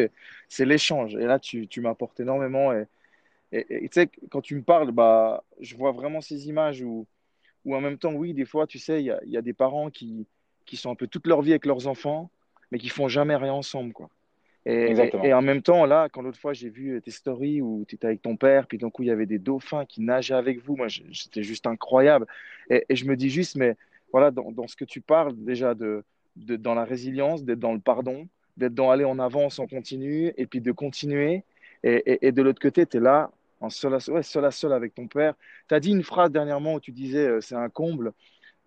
c'est l'échange. Et là, tu, tu m'apportes énormément. Et tu sais, quand tu me parles, bah, je vois vraiment ces images où, où en même temps, oui, des fois, tu sais, il y a, y a, des parents qui, qui sont un peu toute leur vie avec leurs enfants, mais qui font jamais rien ensemble, quoi. Et, et, en même temps, là, quand l'autre fois j'ai vu tes stories où tu étais avec ton père, puis d'un coup il y avait des dauphins qui nageaient avec vous, moi c'était juste incroyable. Et, et, je me dis juste, mais voilà, dans, dans, ce que tu parles déjà de, d'être dans la résilience, d'être dans le pardon, d'être dans aller en avant, on continue, et puis de continuer. Et, et, de l'autre côté, tu es là, en seul à, ouais, seul à seul avec ton père. Tu as dit une phrase dernièrement où tu disais, euh, c'est un comble.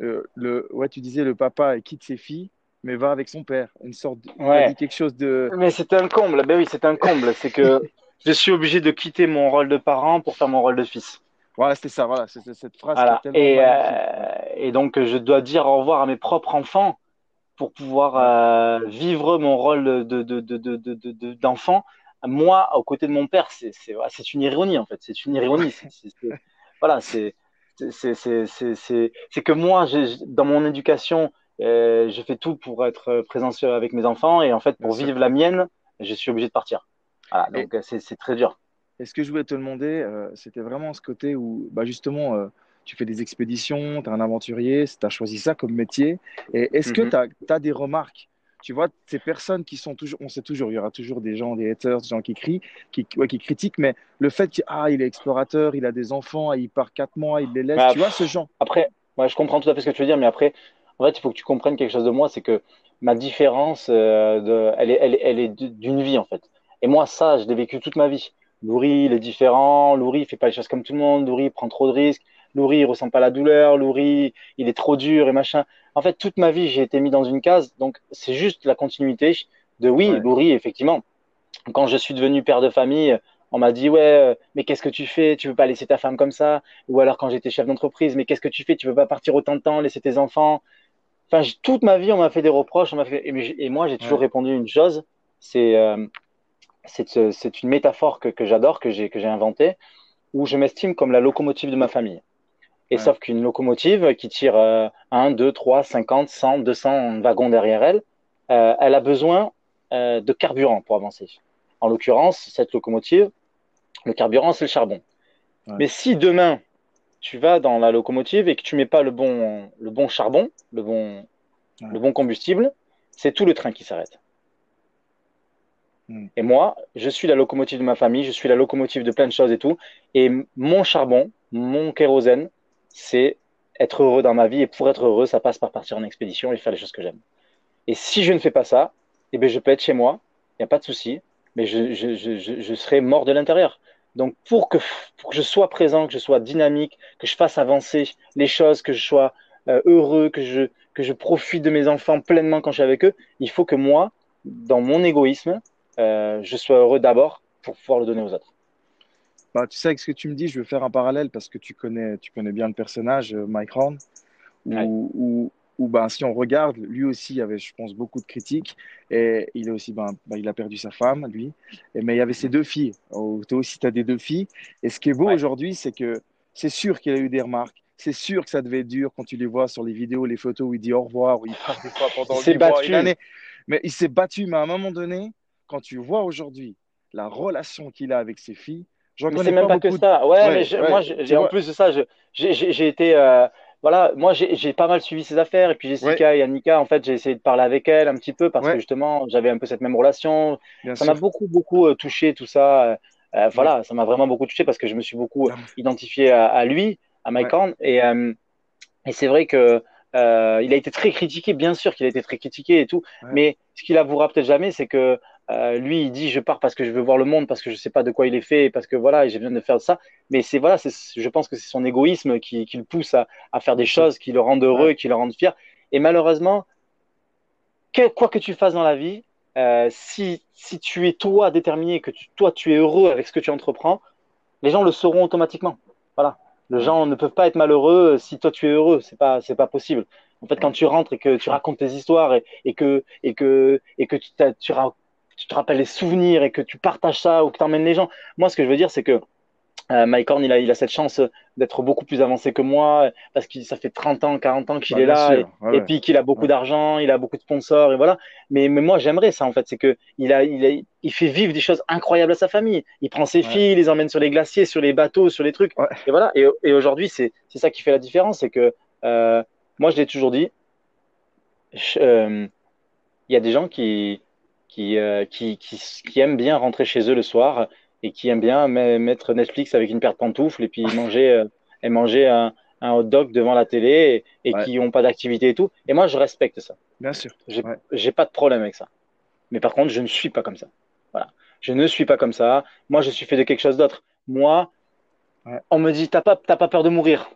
Euh, le, ouais, tu disais, le papa quitte ses filles, mais va avec son père. Une sorte de, ouais. quelque chose de. Mais c'est un comble. Ben oui, c'est un comble. c'est que *laughs* je suis obligé de quitter mon rôle de parent pour faire mon rôle de fils. Voilà, c'était ça. Voilà, c'est cette phrase. Voilà. et, euh, et donc, je dois dire au revoir à mes propres enfants pour pouvoir euh, vivre mon rôle de, de, de, de, d'enfant. Moi, aux côtés de mon père, c'est, c'est, une ironie en fait. C'est une ironie. C'est, voilà, c'est, c'est, c'est, c'est, c'est que moi, dans mon éducation, euh, je fais tout pour être présent avec mes enfants et en fait, pour vivre la mienne, je suis obligé de partir. Voilà, donc c'est, c'est très dur. Et ce que je voulais te demander, euh, c'était vraiment ce côté où, bah justement, euh, tu fais des expéditions, tu es un aventurier, tu as choisi ça comme métier. Et est-ce que mhm. tu as, des remarques? Tu vois, ces personnes qui sont toujours, on sait toujours, il y aura toujours des gens, des haters, des gens qui crient, qui, qui critiquent, mais le fait qu'il ah, il est explorateur, il a des enfants, il part quatre mois, il les laisse, bah, tu vois, ce genre. Après, ouais, je comprends tout à fait ce que tu veux dire, mais après, en fait, il faut que tu comprennes quelque chose de moi, c'est que ma différence, euh, de, elle est, elle, elle est d'une vie, en fait. Et moi, ça, je l'ai vécu toute ma vie. Louri, il est différent. Louri, il fait pas les choses comme tout le monde. Louri, il prend trop de risques. Louri, il ressent pas la douleur, Louri, il est trop dur et machin. En fait, toute ma vie, j'ai été mis dans une case, donc c'est juste la continuité de oui, Louri, effectivement. Quand je suis devenu père de famille, on m'a dit ouais, euh, mais qu'est-ce que tu fais? Tu veux pas laisser ta femme comme ça? Ou alors quand j'étais chef d'entreprise, mais qu'est-ce que tu fais? Tu veux pas partir autant de temps, laisser tes enfants? Enfin, toute ma vie, on m'a fait des reproches, on m'a fait et, moi, j'ai toujours répondu une chose, c'est euh, c'est une métaphore que, que j'adore, que j'ai inventée, où je m'estime comme la locomotive de ma famille. Et sauf qu'une locomotive qui tire 1, 2, 3, 50, 100, 200 wagons derrière elle, euh, elle a besoin euh, de carburant pour avancer. En l'occurrence, cette locomotive, le carburant, c'est le charbon. Mais si demain, tu vas dans la locomotive et que tu mets pas le bon, le bon charbon, le bon, le bon combustible, c'est tout le train qui s'arrête. Hmm. Et moi, je suis la locomotive de ma famille, je suis la locomotive de plein de choses et tout. Et mon charbon, mon kérosène, c'est être heureux dans ma vie. Et pour être heureux, ça passe par partir en expédition et faire les choses que j'aime. Et si je ne fais pas ça, eh bien, je peux être chez moi, il n'y a pas de souci, mais je, je, je, je, serai mort de l'intérieur. Donc, pour que, pour que je sois présent, que je sois dynamique, que je fasse avancer les choses, que je sois euh, heureux, que je, que je profite de mes enfants pleinement quand je suis avec eux, il faut que moi, dans mon égoïsme, euh, je sois heureux d'abord pour pouvoir le donner aux autres. Bah, tu sais, avec ce que tu me dis, je vais faire un parallèle parce que tu connais, tu connais bien le personnage, euh, Mike Horn, où, ben, si on regarde, lui aussi, il avait, je pense, beaucoup de critiques. Et il, est aussi, ben, ben il a perdu sa femme, lui. Et, mais il y avait ses deux filles. Oh, toi aussi, tu as des deux filles. Et ce qui est beau aujourd'hui, c'est que c'est sûr qu'il a eu des remarques. C'est sûr que ça devait être dur quand tu les vois sur les vidéos, les photos où il dit au revoir, où il part des fois pendant des mois, une année. Mais il s'est battu. Mais à un moment donné, quand tu vois aujourd'hui la relation qu'il a avec ses filles, j'en connais même pas que ça. Ouais, mais moi, j'ai, en plus de ça, j'ai été. Euh, voilà, moi j'ai pas mal suivi ses affaires et puis Jessica et Annika, en fait, j'ai essayé de parler avec elle un petit peu parce que justement j'avais un peu cette même relation. ça m'a beaucoup beaucoup euh, touché tout ça. Euh, euh, voilà, ça m'a vraiment beaucoup touché parce que je me suis beaucoup identifié à, lui, à Mike Horn et, et c'est vrai que il a été très critiqué, bien sûr qu'il a été très critiqué et tout, mais ce qu'il avouera peut-être jamais, c'est que euh, lui, il dit je pars parce que je veux voir le monde, parce que je sais pas de quoi il est fait, parce que voilà, j'ai besoin de faire ça. Mais c'est voilà, je pense que c'est son égoïsme qui, qui, le pousse à, à, faire des choses qui le rendent heureux, qui le rendent fier. Et malheureusement, quoi que tu fasses dans la vie, euh, si, si tu es toi déterminé, que toi tu es heureux avec ce que tu entreprends, les gens le sauront automatiquement. Voilà, les gens ne peuvent pas être malheureux si toi tu es heureux. C'est pas c'est pas possible. En fait, quand tu rentres et que tu racontes tes histoires et, et que et que et que tu, tu, tu te rappelles les souvenirs et que tu partages ça ou que tu emmènes les gens. Moi, ce que je veux dire, c'est que euh, Mike Horn, il a, il a cette chance d'être beaucoup plus avancé que moi parce que ça fait 30 ans, 40 ans qu'il bah, est là et, puis qu'il a beaucoup d'argent, il a beaucoup de sponsors et voilà. Mais, mais moi, j'aimerais ça en fait, c'est que il a, il a, il fait vivre des choses incroyables à sa famille. Il prend ses filles, il les emmène sur les glaciers, sur les bateaux, sur les trucs. Et voilà. Et, et aujourd'hui, c'est, c'est ça qui fait la différence, c'est que euh, moi, je l'ai toujours dit. Euh, il y a des gens qui, euh, qui, qui, qui, aiment bien rentrer chez eux le soir et qui aiment bien mettre Netflix avec une paire de pantoufles et puis *laughs* manger, euh, et manger un, un, hot dog devant la télé et, qui n'ont pas d'activité et tout. Et moi, je respecte ça. Bien sûr. J'ai pas de problème avec ça. Mais par contre, je ne suis pas comme ça. Voilà. Je ne suis pas comme ça. Moi, je suis fait de quelque chose d'autre. Moi, on me dit, t'as pas, pas peur de mourir.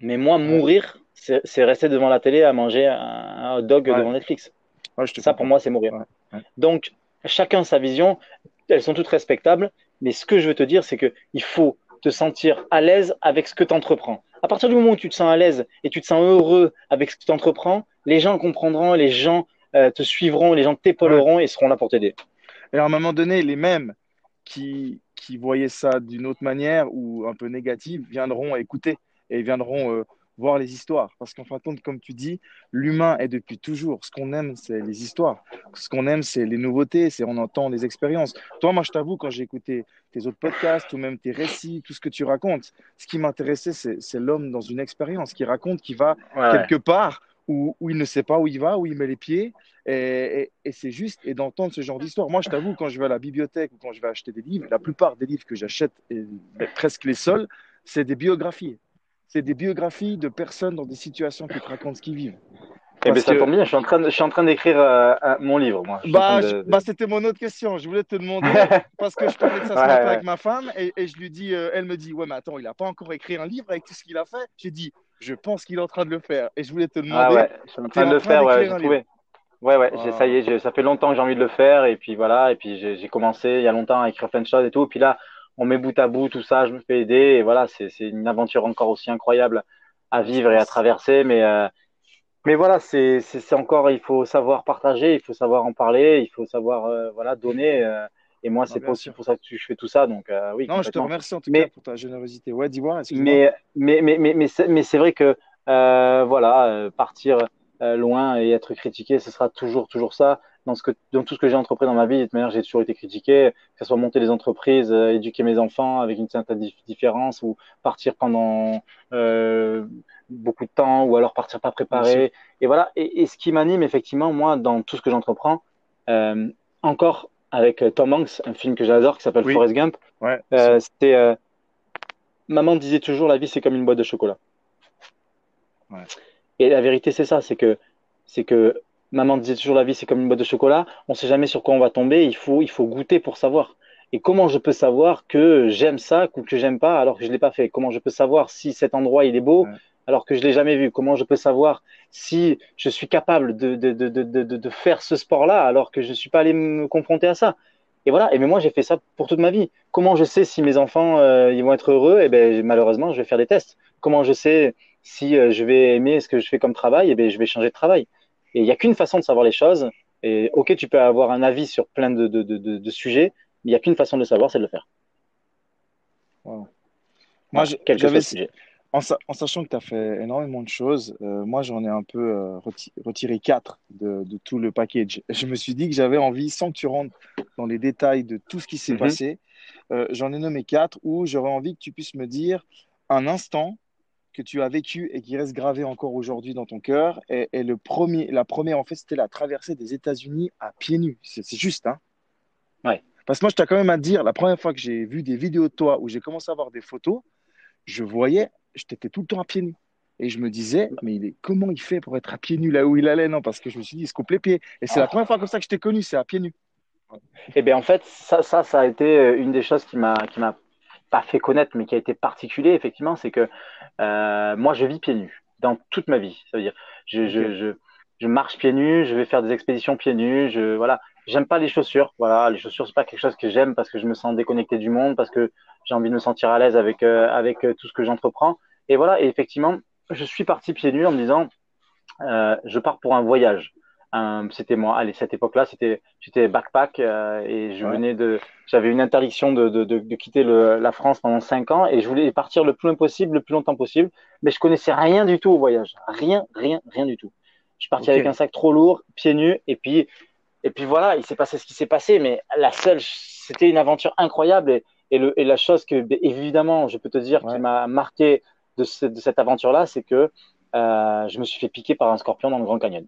Mais moi, mourir, c'est rester devant la télé à manger un, hot dog devant Netflix. Ça, pour moi, c'est mourir. Donc, chacun sa vision, elles sont toutes respectables, mais ce que je veux te dire, c'est qu'il faut te sentir à l'aise avec ce que tu entreprends. À partir du moment où tu te sens à l'aise et tu te sens heureux avec ce que tu entreprends, les gens comprendront, les gens euh, te suivront, les gens t'épauleront et seront là pour t'aider. Et à un moment donné, les mêmes qui, qui voyaient ça d'une autre manière ou un peu négative viendront écouter et viendront euh, voir les histoires. Parce qu'en fin de compte, comme tu dis, l'humain est depuis toujours. Ce qu'on aime, c'est les histoires. Ce qu'on aime, c'est les nouveautés, c'est on entend les expériences. Toi, moi, je t'avoue, quand j'ai écouté tes autres podcasts ou même tes récits, tout ce que tu racontes, ce qui m'intéressait, c'est l'homme dans une expérience qui raconte, qui va quelque part où, où, il ne sait pas où il va, où il met les pieds. Et, et, c'est juste, et d'entendre ce genre d'histoire. Moi, je t'avoue, quand je vais à la bibliothèque ou quand je vais acheter des livres, la plupart des livres que j'achète, presque les seuls, c'est des biographies c'est des biographies de personnes dans des situations qui te racontent ce qu'ils vivent. Eh bien, ça tombe bien, je suis en train, je suis en train d'écrire euh, mon livre, moi. Bah, bah, c'était mon autre question. Je voulais te demander, *laughs* parce que je parlais de ça ce matin avec ma femme, et, et, je lui dis, euh, elle me dit, ouais, mais attends, il n'a pas encore écrit un livre avec tout ce qu'il a fait? J'ai dit, je pense qu'il est en train de le faire. Et je voulais te demander. Ah ouais, je suis en train de le faire, ouais, j'ai trouvé. Ouais, ouais, ça y est, ça fait longtemps que j'ai envie de le faire, et puis voilà, et puis j'ai commencé il y a longtemps à écrire plein de choses et tout, et puis là, on met bout à bout tout ça, je me fais aider, et voilà, c'est une aventure encore aussi incroyable à vivre et à traverser, mais euh, mais voilà, c'est c'est encore, il faut savoir partager, il faut savoir en parler, il faut savoir euh, voilà donner, euh, Et moi, c'est sûr. pour ça que je fais tout ça. Donc, euh, oui, Non, je te remercie en tout cas Mais, pour ta générosité. Ouais, dis-moi, mais, mais, mais, mais, mais c'est mais c'est vrai que, euh, voilà, euh, partir euh, loin et être critiqué, ce sera toujours, toujours ça. Dans ce que, dans tout ce que j'ai entrepris dans ma vie, de toute manière, j'ai toujours été critiqué, que ce soit monter des entreprises, euh, éduquer mes enfants avec une certaine dif- différence, ou partir pendant euh, beaucoup de temps, ou alors partir pas préparé. Et voilà. Et, et ce qui m'anime effectivement, moi, dans tout ce que j'entreprends, euh, encore avec Tom Hanks, un film que j'adore qui s'appelle Oui, Forrest Gump, ouais, c'était Maman disait toujours la vie c'est comme une boîte de chocolat. Ouais. Et la vérité c'est ça, c'est que c'est que maman disait toujours la vie c'est comme une boîte de chocolat. On sait jamais sur quoi on va tomber. Il faut il faut goûter pour savoir. Et comment je peux savoir que j'aime ça ou que j'aime pas alors que je l'ai pas fait? Comment je peux savoir si cet endroit il est beau Ouais. alors que je l'ai jamais vu? Comment je peux savoir si je suis capable de de de de de, faire ce sport-là alors que je suis pas allé me confronter à ça? Et voilà. Et mais moi j'ai fait ça pour toute ma vie. Comment je sais si mes enfants euh, ils vont être heureux? Eh ben malheureusement je vais faire des tests. Comment je sais si euh, je vais aimer ce que je fais comme travail, eh bien, je vais changer de travail. Et il n'y a qu'une façon de savoir les choses. Et ok, tu peux avoir un avis sur plein de, de, de, de, de sujets, mais il n'y a qu'une façon de le savoir, c'est de le faire. Wow. Moi, j'avais, en, sa- en sachant que tu as fait énormément de choses, euh, moi j'en ai un peu euh, reti- retiré quatre de, de tout le package. *laughs* Je me suis dit que j'avais envie, sans que tu rentres dans les détails de tout ce qui s'est Mhm. passé, euh, j'en ai nommé quatre où j'aurais envie que tu puisses me dire un instant que tu as vécu et qui reste gravé encore aujourd'hui dans ton cœur. Et, et le premier, la première, en fait, c'était la traversée des États-Unis à pieds nus. C'est juste, hein? Ouais. Parce que moi, je t'ai quand même à te dire, la première fois que j'ai vu des vidéos de toi où j'ai commencé à voir des photos, je voyais, je t'étais tout le temps à pieds nus. Et je me disais, mais il est, comment il fait pour être à pieds nus là où il allait? Non, parce que je me suis dit, il se coupe les pieds. Et c'est la première fois comme ça que je t'ai connu, c'est à pieds nus. Eh bien, en fait, ça, ça, ça a été euh, une des choses qui m'a, qui m'a pas fait connaître, mais qui a été particulier, effectivement, c'est que euh, moi, je vis pieds nus dans toute ma vie. Ça veut dire, je, je, je, je marche pieds nus, je vais faire des expéditions pieds nus, je, voilà. J'aime pas les chaussures. Voilà, les chaussures, c'est pas quelque chose que j'aime parce que je me sens déconnecté du monde, parce que j'ai envie de me sentir à l'aise avec, euh, avec euh, tout ce que j'entreprends. Et voilà, et effectivement, je suis parti pieds nus en me disant, euh, je pars pour un voyage. Euh, c'était moi, allez, cette époque-là, c'était, j'étais backpack euh, et je Ouais. venais de, j'avais une interdiction de, de, de, de quitter le, la France pendant cinq ans et je voulais partir le plus loin possible, le plus longtemps possible, mais je connaissais rien du tout au voyage, rien, rien, rien du tout. Je suis parti Ok. avec un sac trop lourd, pieds nus et puis, et puis voilà, il s'est passé ce qui s'est passé, mais la seule, c'était une aventure incroyable et, et, le, et la chose que, évidemment, je peux te dire Ouais. qui m'a marqué de, ce, de cette aventure-là, c'est que euh, je me suis fait piquer par un scorpion dans le Grand Canyon.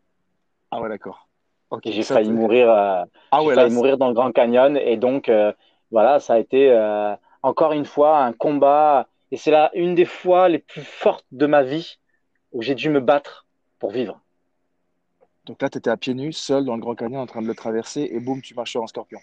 Ah ouais, d'accord. Ok. Et j'ai failli mourir, euh, Ah ouais, failli là, mourir dans le Grand Canyon. Et donc, euh, voilà, ça a été euh, encore une fois un combat. Et c'est là une des fois les plus fortes de ma vie où j'ai dû me battre pour vivre. Donc là, tu étais à pieds nus, seul dans le Grand Canyon, en train de le traverser, et boum, tu marches sur un scorpion.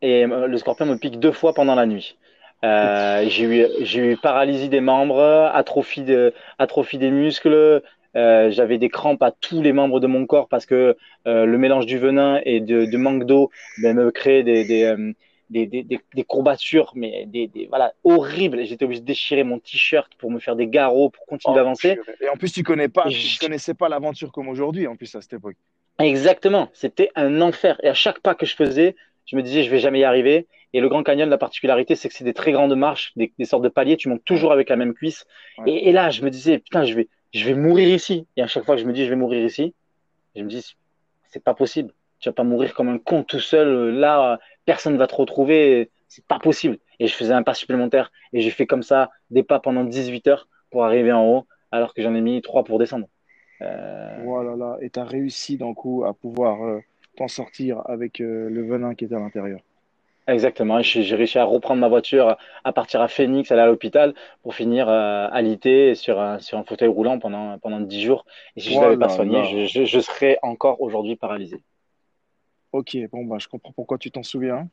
Et le scorpion me pique deux fois pendant la nuit. J'ai eu, eu paralysie des membres, atrophie, de, atrophie des muscles. Euh, j'avais des crampes à tous les membres de mon corps parce que euh, le mélange du venin et de, de manque d'eau ben, me créait des, des, euh, des, des, des, des courbatures, mais des, des voilà horribles. J'étais obligé de déchirer mon t-shirt pour me faire des garrots pour continuer Oh, d'avancer. Et en plus, tu connais pas, tu je- connaissais pas l'aventure comme aujourd'hui, en plus, à cette époque. Exactement, c'était un enfer. Et à chaque pas que je faisais, je me disais, je vais jamais y arriver. Et le Grand Canyon, la particularité, c'est que c'est des très grandes marches, des, des sortes de paliers. Tu montes toujours avec la même cuisse. Ouais. Et, et là, je me disais, putain, je vais, je vais mourir ici. Et à chaque fois que je me dis, je vais mourir ici, je me dis, c'est pas possible. Tu vas pas mourir comme un con tout seul. Là, personne va te retrouver. C'est pas possible. Et je faisais un pas supplémentaire. Et j'ai fait comme ça des pas pendant 18 heures pour arriver en haut, alors que j'en ai mis trois pour descendre. Euh, Voilà, là. Et tu as réussi, d'un coup, à pouvoir euh, t'en sortir avec euh, le venin qui était à l'intérieur. Exactement. J'ai réussi à reprendre ma voiture, à partir à Phoenix, aller à l'hôpital pour finir euh, alité sur un, sur un fauteuil roulant pendant, pendant 10 jours. Et si je ne l'avais pas soigné, je, je, je serais encore aujourd'hui paralysé. Ok, bon, bah, je comprends pourquoi tu t'en souviens.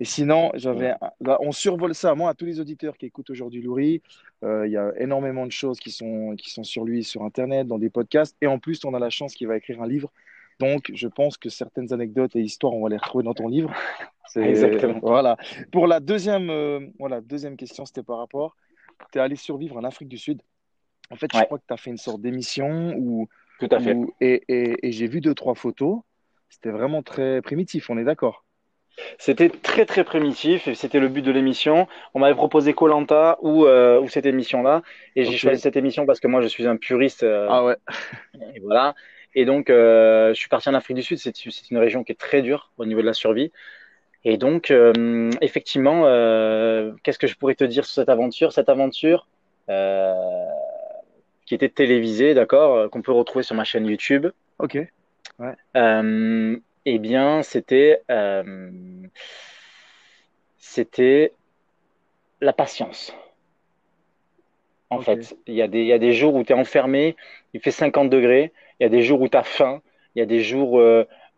Et sinon, j'avais, là, on survole ça. Moi, à tous les auditeurs qui écoutent aujourd'hui Louri, euh, il y a énormément de choses qui sont, qui sont sur lui sur Internet, dans des podcasts. Et en plus, on a la chance qu'il va écrire un livre. Donc, je pense que certaines anecdotes et histoires, on va les retrouver dans ton livre. Exactement. Voilà. Pour la deuxième, euh, voilà, deuxième question, c'était par rapport. Tu es allé survivre en Afrique du Sud. En fait, je Ouais. crois que tu as fait une sorte d'émission où, Tout à fait. où- et, et, et j'ai vu deux, trois photos. C'était vraiment très primitif, on est d'accord? C'était très très primitif et c'était le but de l'émission. On m'avait proposé Colanta ou, euh, ou cette émission-là et j'ai choisi cette émission parce que moi je suis un puriste. Euh, ah ouais. *laughs* Et voilà. Et donc euh, je suis parti en Afrique du Sud. C'est une région qui est très dure au niveau de la survie. Et donc effectivement, qu'est-ce que je pourrais te dire sur cette aventure? Cette aventure qui était télévisée, d'accord, qu'on peut retrouver sur ma chaîne YouTube. Ok. Ouais. Eh bien, c'était euh, c'était la patience. En fait, il y, a des, il y a des jours où tu es enfermé, il fait 50 degrés, il y a des jours où tu as faim, il y a des jours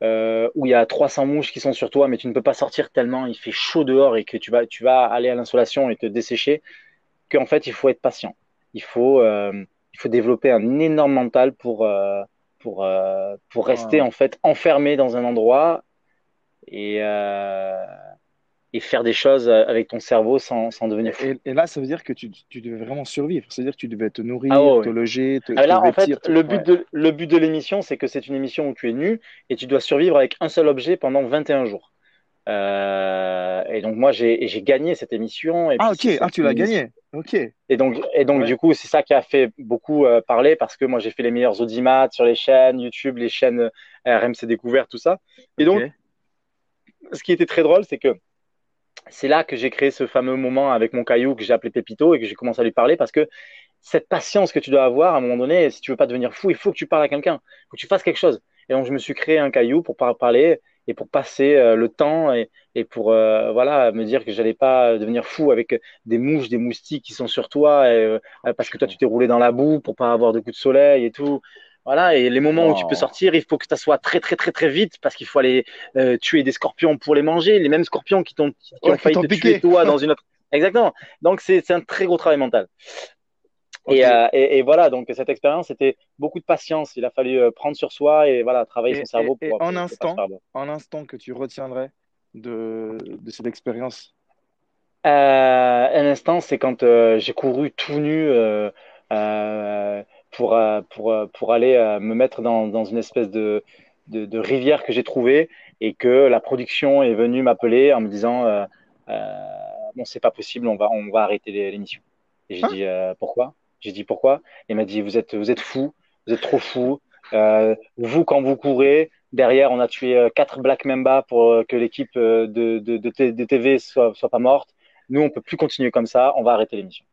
euh, euh, où il y a 300 mouches qui sont sur toi, mais tu ne peux pas sortir tellement il fait chaud dehors et que tu vas, tu vas aller à l'insolation et te dessécher, qu'en fait, il faut être patient. Il faut, il faut développer un énorme mental pour, pour, euh, pour rester en fait enfermé dans un endroit et, euh, et faire des choses avec ton cerveau sans, sans devenir fou. Et, là, ça veut dire que tu, tu devais vraiment survivre. C'est-à-dire que tu devais te nourrir, ah te loger, te, ah, là, en fait, le, but de, le but de l'émission, c'est que c'est une émission où tu es nu et tu dois survivre avec un seul objet pendant 21 jours. Euh, et donc moi j'ai gagné cette émission. Et ah ok, ah tu l'as gagné. Ok. Et donc et donc du coup c'est ça qui a fait beaucoup euh, parler parce que moi j'ai fait les meilleurs audimat sur les chaînes YouTube, les chaînes euh, RMC Découvert, tout ça. Et donc ce qui était très drôle c'est que c'est là que j'ai créé ce fameux moment avec mon caillou que j'ai appelé Pépito et que j'ai commencé à lui parler parce que cette patience que tu dois avoir à un moment donné, si tu veux pas devenir fou, il faut que tu parles à quelqu'un, que tu fasses quelque chose. Et donc je me suis créé un caillou pour parler et pour passer euh, le temps et, et pour euh, voilà me dire que j'allais pas devenir fou avec des mouches, des moustiques qui sont sur toi et, euh, parce que toi tu t'es roulé dans la boue pour pas avoir de coups de soleil et tout. Voilà, et les moments où tu peux oh. sortir, il faut que ça soit très très très très vite parce qu'il faut aller tuer des scorpions pour les manger, les mêmes scorpions qui t'ont qui, ont failli te tuer toi dans *laughs* une autre. Exactement. Donc c'est un très gros travail mental. Euh, et, et, voilà, donc cette expérience, c'était beaucoup de patience. Il a fallu euh, prendre sur soi et voilà, travailler son cerveau. pour, et en, instant, en instant que tu retiendrais de, de cette expérience? Euh, Un instant, c'est quand j'ai couru tout nu pour, pour, pour aller me mettre dans, dans une espèce de, de, de rivière que j'ai trouvée et que la production est venue m'appeler en me disant Bon, c'est pas possible, on va, on va arrêter l'émission. Et j'ai hein dit Pourquoi? J'ai dit pourquoi? Il m'a dit vous êtes vous êtes fou, vous êtes trop fou. Euh, vous quand vous courez, derrière on a tué euh, quatre Black Mamba pour euh, que l'équipe de, de, de, TV soit, soit pas morte. Nous on peut plus continuer comme ça, on va arrêter l'émission.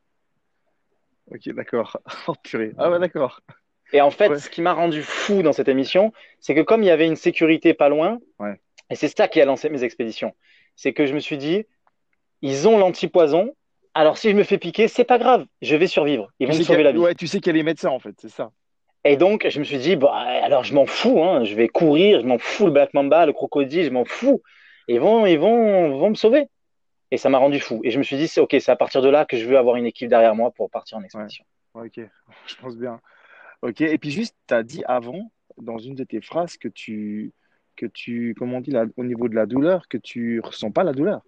Ok d'accord. *laughs* Oh, purée. Ah ouais d'accord. Et en fait, ce qui m'a rendu fou dans cette émission, c'est que comme il y avait une sécurité pas loin, ouais. et c'est ça qui a lancé mes expéditions, c'est que je me suis dit, ils ont l'antipoison, alors si je me fais piquer, c'est pas grave, je vais survivre. Ils vont me sauver la vie. Ouais, tu sais qu'il y a les médecins en fait, c'est ça. Et donc je me suis dit, bah, alors je m'en fous, hein, je vais courir, je m'en fous le Black Mamba, le crocodile, je m'en fous. Ils vont, ils vont, vont me sauver. Et ça m'a rendu fou. Et je me suis dit, c'est ok, c'est à partir de là que je veux avoir une équipe derrière moi pour partir en expédition. ok, *laughs* je pense bien. Ok, et puis juste, tu as dit avant, dans une de tes phrases, que tu, que tu comment on dit, au niveau de la douleur, que tu ressens pas la douleur.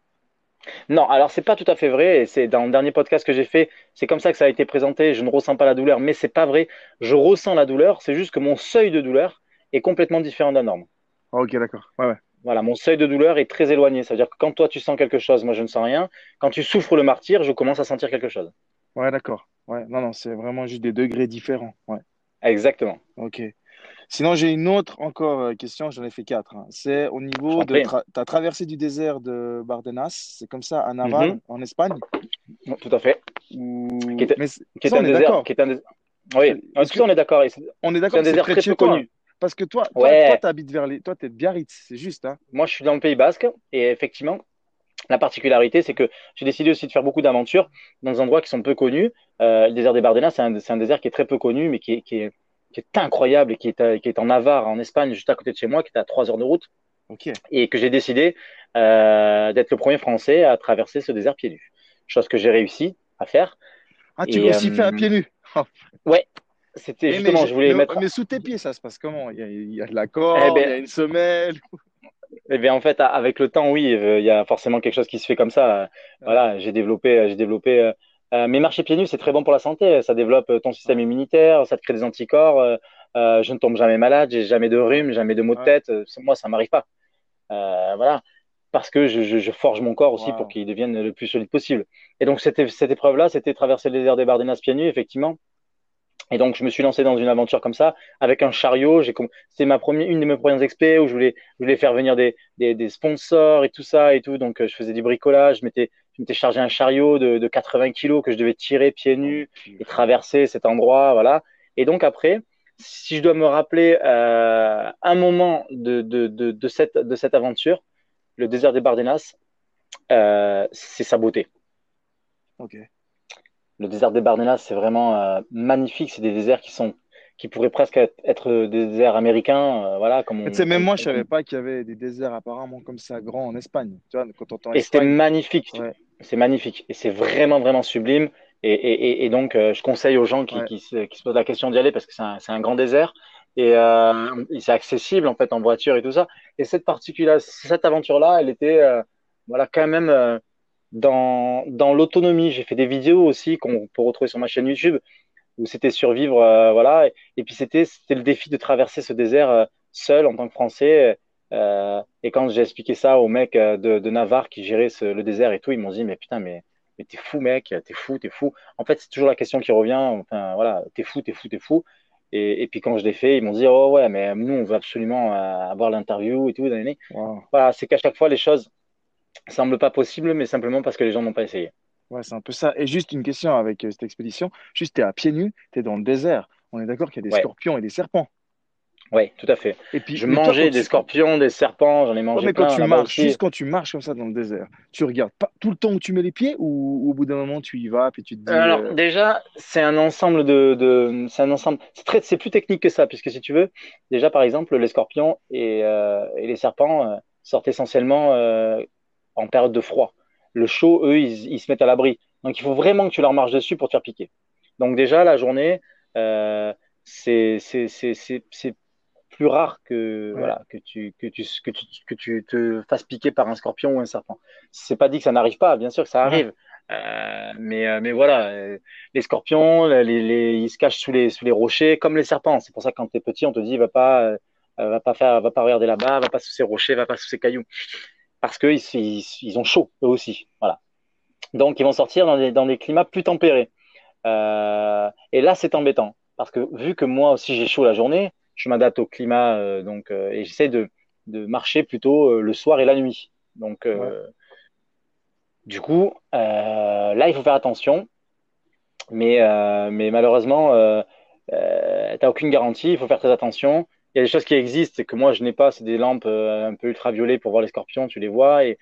Non, alors c'est pas tout à fait vrai. C'est dans le dernier podcast que j'ai fait, c'est comme ça que ça a été présenté. Je ne ressens pas la douleur, mais c'est pas vrai. Je ressens la douleur. C'est juste que mon seuil de douleur est complètement différent de la norme. Ah, ok, d'accord. Ouais, ouais. Voilà, mon seuil de douleur est très éloigné. Ça veut dire que quand toi tu sens quelque chose, moi je ne sens rien. Quand tu souffres le martyr, je commence à sentir quelque chose. Ouais, d'accord. Ouais, non, non, c'est vraiment juste des degrés différents. Ouais. Exactement. Ok. Sinon, j'ai une autre encore euh, question, j'en ai fait quatre. Hein. C'est au niveau de. Tu as traversé du désert de Bardenas, c'est comme ça, à Naval, mhm. en Espagne? Tout à fait. Qui est, Mais qui est un désert. Qui est un Oui, on est d'accord? On est d'accord, c'est un désert très peu connu. Parce que toi, toi, tu habites vers les. Toi, tu es de Biarritz, c'est juste. Hein Moi, je suis dans le Pays Basque et effectivement, la particularité, c'est que j'ai décidé aussi de faire beaucoup d'aventures dans des endroits qui sont peu connus. Euh, le désert des Bardenas, c'est un, un, désert qui est très peu connu, mais qui est, qui est qui est incroyable et qui est, qui est en Navarre, en Espagne, juste à côté de chez moi, qui est à 3 heures de route. Et que j'ai décidé euh, d'être le premier Français à traverser ce désert pieds nus. Chose que j'ai réussi à faire. Ah, tu l'as aussi fait à pieds nus? *laughs* Ouais. C'était justement, je voulais mettre. Mais sous tes pieds, ça se passe comment? Il y, a, il y, a, de la corde, eh ben, il y a une semelle. Eh bien, en fait, avec le temps, oui, il y a forcément quelque chose qui se fait comme ça. Voilà, j'ai développé, j'ai développé euh, euh, mais marcher pieds nus, c'est très bon pour la santé. Ça développe euh, ton système immunitaire, ça te crée des anticorps. Euh, euh, je ne tombe jamais malade, j'ai jamais de rhume, jamais de maux de tête. Moi, ça m'arrive pas. voilà. parce que je, je, forge mon corps aussi pour qu'il devienne le plus solide possible. Et donc, cette, cette épreuve-là, c'était traverser le désert des Bardenas pieds nus, effectivement. Et donc, je me suis lancé dans une aventure comme ça, avec un chariot. J'ai, c'est ma première, une de mes premières expés où je voulais, je voulais faire venir des, des, des sponsors et tout ça et tout. Donc, je faisais du bricolage. Je m'étais, je m'étais chargé un chariot de, de 80 kilos que je devais tirer pieds nus et traverser cet endroit, voilà. Et donc après, si je dois me rappeler euh, un moment de, de, de, de, cette, de cette aventure, le désert des Bardenas, euh, c'est sa beauté. Ok. Le désert des Bardenas, c'est vraiment euh, magnifique. C'est des déserts qui sont qui pourraient presque être des déserts américains, euh, voilà. Comme on, même moi, je savais pas qu'il y avait des déserts apparemment comme ça grands en Espagne. Tu vois, quand on Et c'était magnifique. C'est magnifique et c'est vraiment vraiment sublime. Et, et, et donc, euh, je conseille aux gens qui, qui, se, qui, se, posent la question d'y aller parce que c'est un, un, grand désert et euh, c'est accessible en fait en voiture et tout ça. Et cette cette aventure-là, elle était voilà quand même dans dans l'autonomie. J'ai fait des vidéos aussi qu'on peut retrouver sur ma chaîne YouTube où c'était survivre, euh, voilà. Et, et puis c'était c'était le défi de traverser ce désert seul en tant que Français. et quand j'ai expliqué ça aux mecs de, de Navarre qui géraient ce, le désert et tout, ils m'ont dit mais putain mais mais t'es fou, mec, t'es fou, t'es fou. En fait, c'est toujours la question qui revient. Enfin, voilà, t'es fou, t'es fou, t'es fou. Et, et, puis quand je l'ai fait, ils m'ont dit, oh ouais, mais nous, on veut absolument euh, avoir l'interview et tout. Voilà, c'est qu'à chaque fois, les choses semblent pas possibles, mais simplement parce que les gens n'ont pas essayé. Ouais, c'est un peu ça. Et juste une question avec euh, cette expédition. Juste, t'es à pieds nus, t'es dans le désert. On est d'accord qu'il y a des scorpions et des serpents. Oui, tout à fait. Et puis, je mangeais des scorpions, des serpents, j'en ai mangé mais quand tu marches, juste quand tu marches comme ça dans le désert, tu regardes pas tout le temps où tu mets les pieds ou, au bout d'un moment tu y vas puis tu te dis. Alors euh, déjà, c'est un ensemble de, de c'est un ensemble, c'est très, c'est plus technique que ça puisque si tu veux, déjà par exemple les scorpions et, euh, et les serpents sortent essentiellement en période de froid. Le chaud, eux, ils, ils se mettent à l'abri. Donc il faut vraiment que tu leur marches dessus pour te faire piquer. Donc déjà la journée, euh, c'est plus rare que voilà que tu que tu que tu que tu te fasses piquer par un scorpion ou un serpent. C'est pas dit que ça n'arrive pas, bien sûr que ça arrive. Euh, mais euh, mais voilà, les scorpions, les, les, ils se cachent sous les sous les rochers comme les serpents. C'est pour ça que quand t'es petit, on te dit va pas euh, va pas faire va pas regarder là-bas, va pas sous ces rochers, va pas sous ces cailloux, parce que ils, ils, ils ont chaud eux aussi. Voilà. Donc ils vont sortir dans des dans des climats plus tempérés. et là c'est embêtant parce que vu que moi aussi j'ai chaud la journée, je m'adapte au climat euh, donc euh, et j'essaie de, de marcher plutôt euh, le soir et la nuit. Donc du coup là il faut faire attention, mais mais malheureusement euh, t'as aucune garantie, il faut faire très attention. Il y a des choses qui existent et que moi je n'ai pas, c'est des lampes un peu ultraviolets pour voir les scorpions, tu les vois et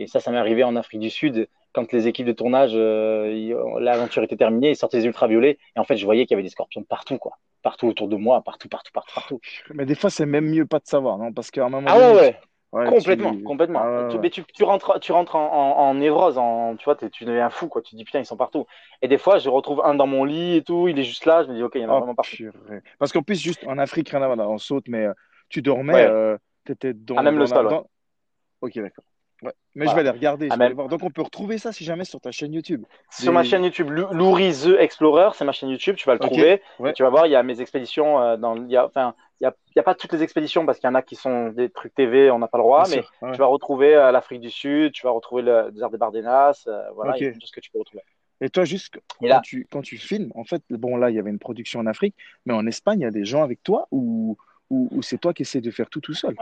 et ça, ça m'est arrivé en Afrique du Sud quand les équipes de tournage, l'aventure était terminée, ils sortaient des ultraviolets et en fait je voyais qu'il y avait des scorpions partout quoi partout autour de moi, partout, partout, partout, partout. Mais des fois, c'est même mieux pas de savoir, non? Parce qu'à un moment ah ouais, ouais. Complètement, complètement. Ah tu, mais tu, tu, rentres, tu rentres en, en, névrose, en, tu vois, tu deviens fou, quoi. Tu te dis putain, ils sont partout. Et des fois, je retrouve un dans mon lit et tout, il est juste là, je me dis ok, il y en a oh, vraiment partout. Parce qu'en plus, juste en Afrique, rien à voir, on saute, mais euh, tu dormais, euh, tu étais dans. Ah, même le sol. Ok, d'accord. Ouais. Mais je vais aller regarder. Je vais voir. Donc on peut retrouver ça si jamais sur ta chaîne YouTube. Sur ma chaîne YouTube, Louri The Explorer, c'est ma chaîne YouTube. Tu vas le trouver. Tu vas voir, il y a mes expéditions. Euh, dans, il y a, enfin, il y a, a pas toutes les expéditions parce qu'il y en a qui sont des trucs TV, on n'a pas le droit. mais tu vas retrouver euh, l'Afrique du Sud, tu vas retrouver le désert des Bardenas. Euh, voilà, il y a tout ce que tu peux retrouver. Et toi, juste quand, tu, quand tu filmes, en fait, bon là, il y avait une production en Afrique, mais en Espagne, il y a des gens avec toi ou ou, c'est toi qui essaies de faire tout tout seul?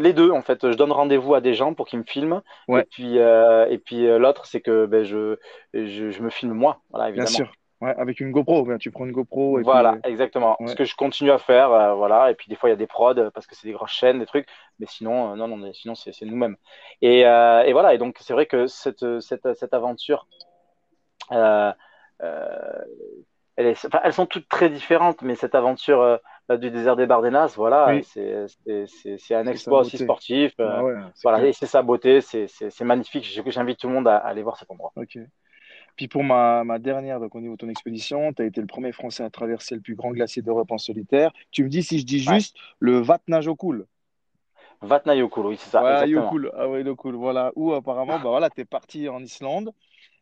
Les deux, en fait. Je donne rendez-vous à des gens pour qu'ils me filment. Ouais. Et puis, euh, et puis euh, l'autre, c'est que ben, je, je, je, me filme moi, voilà, évidemment. Bien sûr. Ouais, avec une GoPro, tu prends une GoPro. Et voilà, exactement. Ce que je continue à faire, euh, voilà. Et puis des fois, il y a des prods parce que c'est des grosses chaînes, des trucs. Mais sinon, non, non, sinon c'est nous-mêmes. Et, et, voilà. Et donc, c'est vrai que cette, cette, cette aventure, elles, est, enfin, elles sont toutes très différentes, mais cette aventure du désert des Bardenas, voilà, c'est un exploit aussi sportif. Euh, ah voilà, et c'est sa beauté, c'est magnifique. J'invite tout le monde à, aller voir cet endroit. Ok. Puis pour ma, ma dernière, donc au niveau de ton expédition, tu as été le premier Français à traverser le plus grand glacier d'Europe en solitaire. Tu me dis si je dis juste le Vatnajökull. Vatnajökull, oui, c'est ça. Ouais, Jökull, ah ouais, Jökull, voilà. Où apparemment, bah voilà, tu es parti en Islande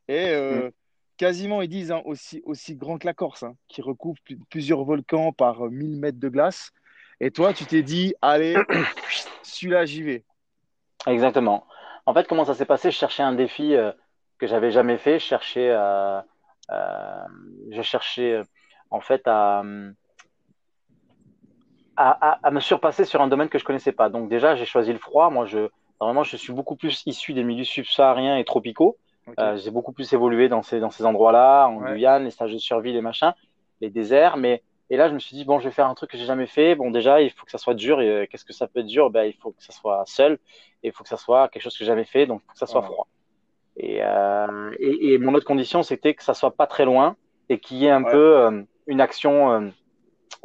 et euh, mm quasiment, ils disent, hein, aussi, aussi grand que la Corse, hein, qui recouvre plusieurs volcans par 1000 euh, mètres de glace. Et toi, tu t'es dit, allez, *coughs* celui-là, j'y vais. Exactement. En fait, comment ça s'est passé? Je cherchais un défi euh, que j'avais jamais fait. Je cherchais, euh, euh, je cherchais euh, en fait à, à, me surpasser sur un domaine que je connaissais pas. Donc déjà, j'ai choisi le froid. Moi, vraiment, je suis beaucoup plus issu des milieux subsahariens et tropicaux. Ok. Euh, j'ai beaucoup plus évolué dans ces dans ces endroits-là, en Ouais. Guyane, les stages de survie, les machins, les déserts. Mais et là, je me suis dit bon, je vais faire un truc que j'ai jamais fait. Bon, déjà, il faut que ça soit dur. Et euh, qu'est-ce que ça peut être dur? Ben, il faut que ça soit seul. Et il faut que ça soit quelque chose que j'ai jamais fait. Donc, il faut que ça soit froid. Et, euh, et, et mon autre condition, c'était que ça soit pas très loin et qu'il y ait un Ouais. peu euh, une action euh,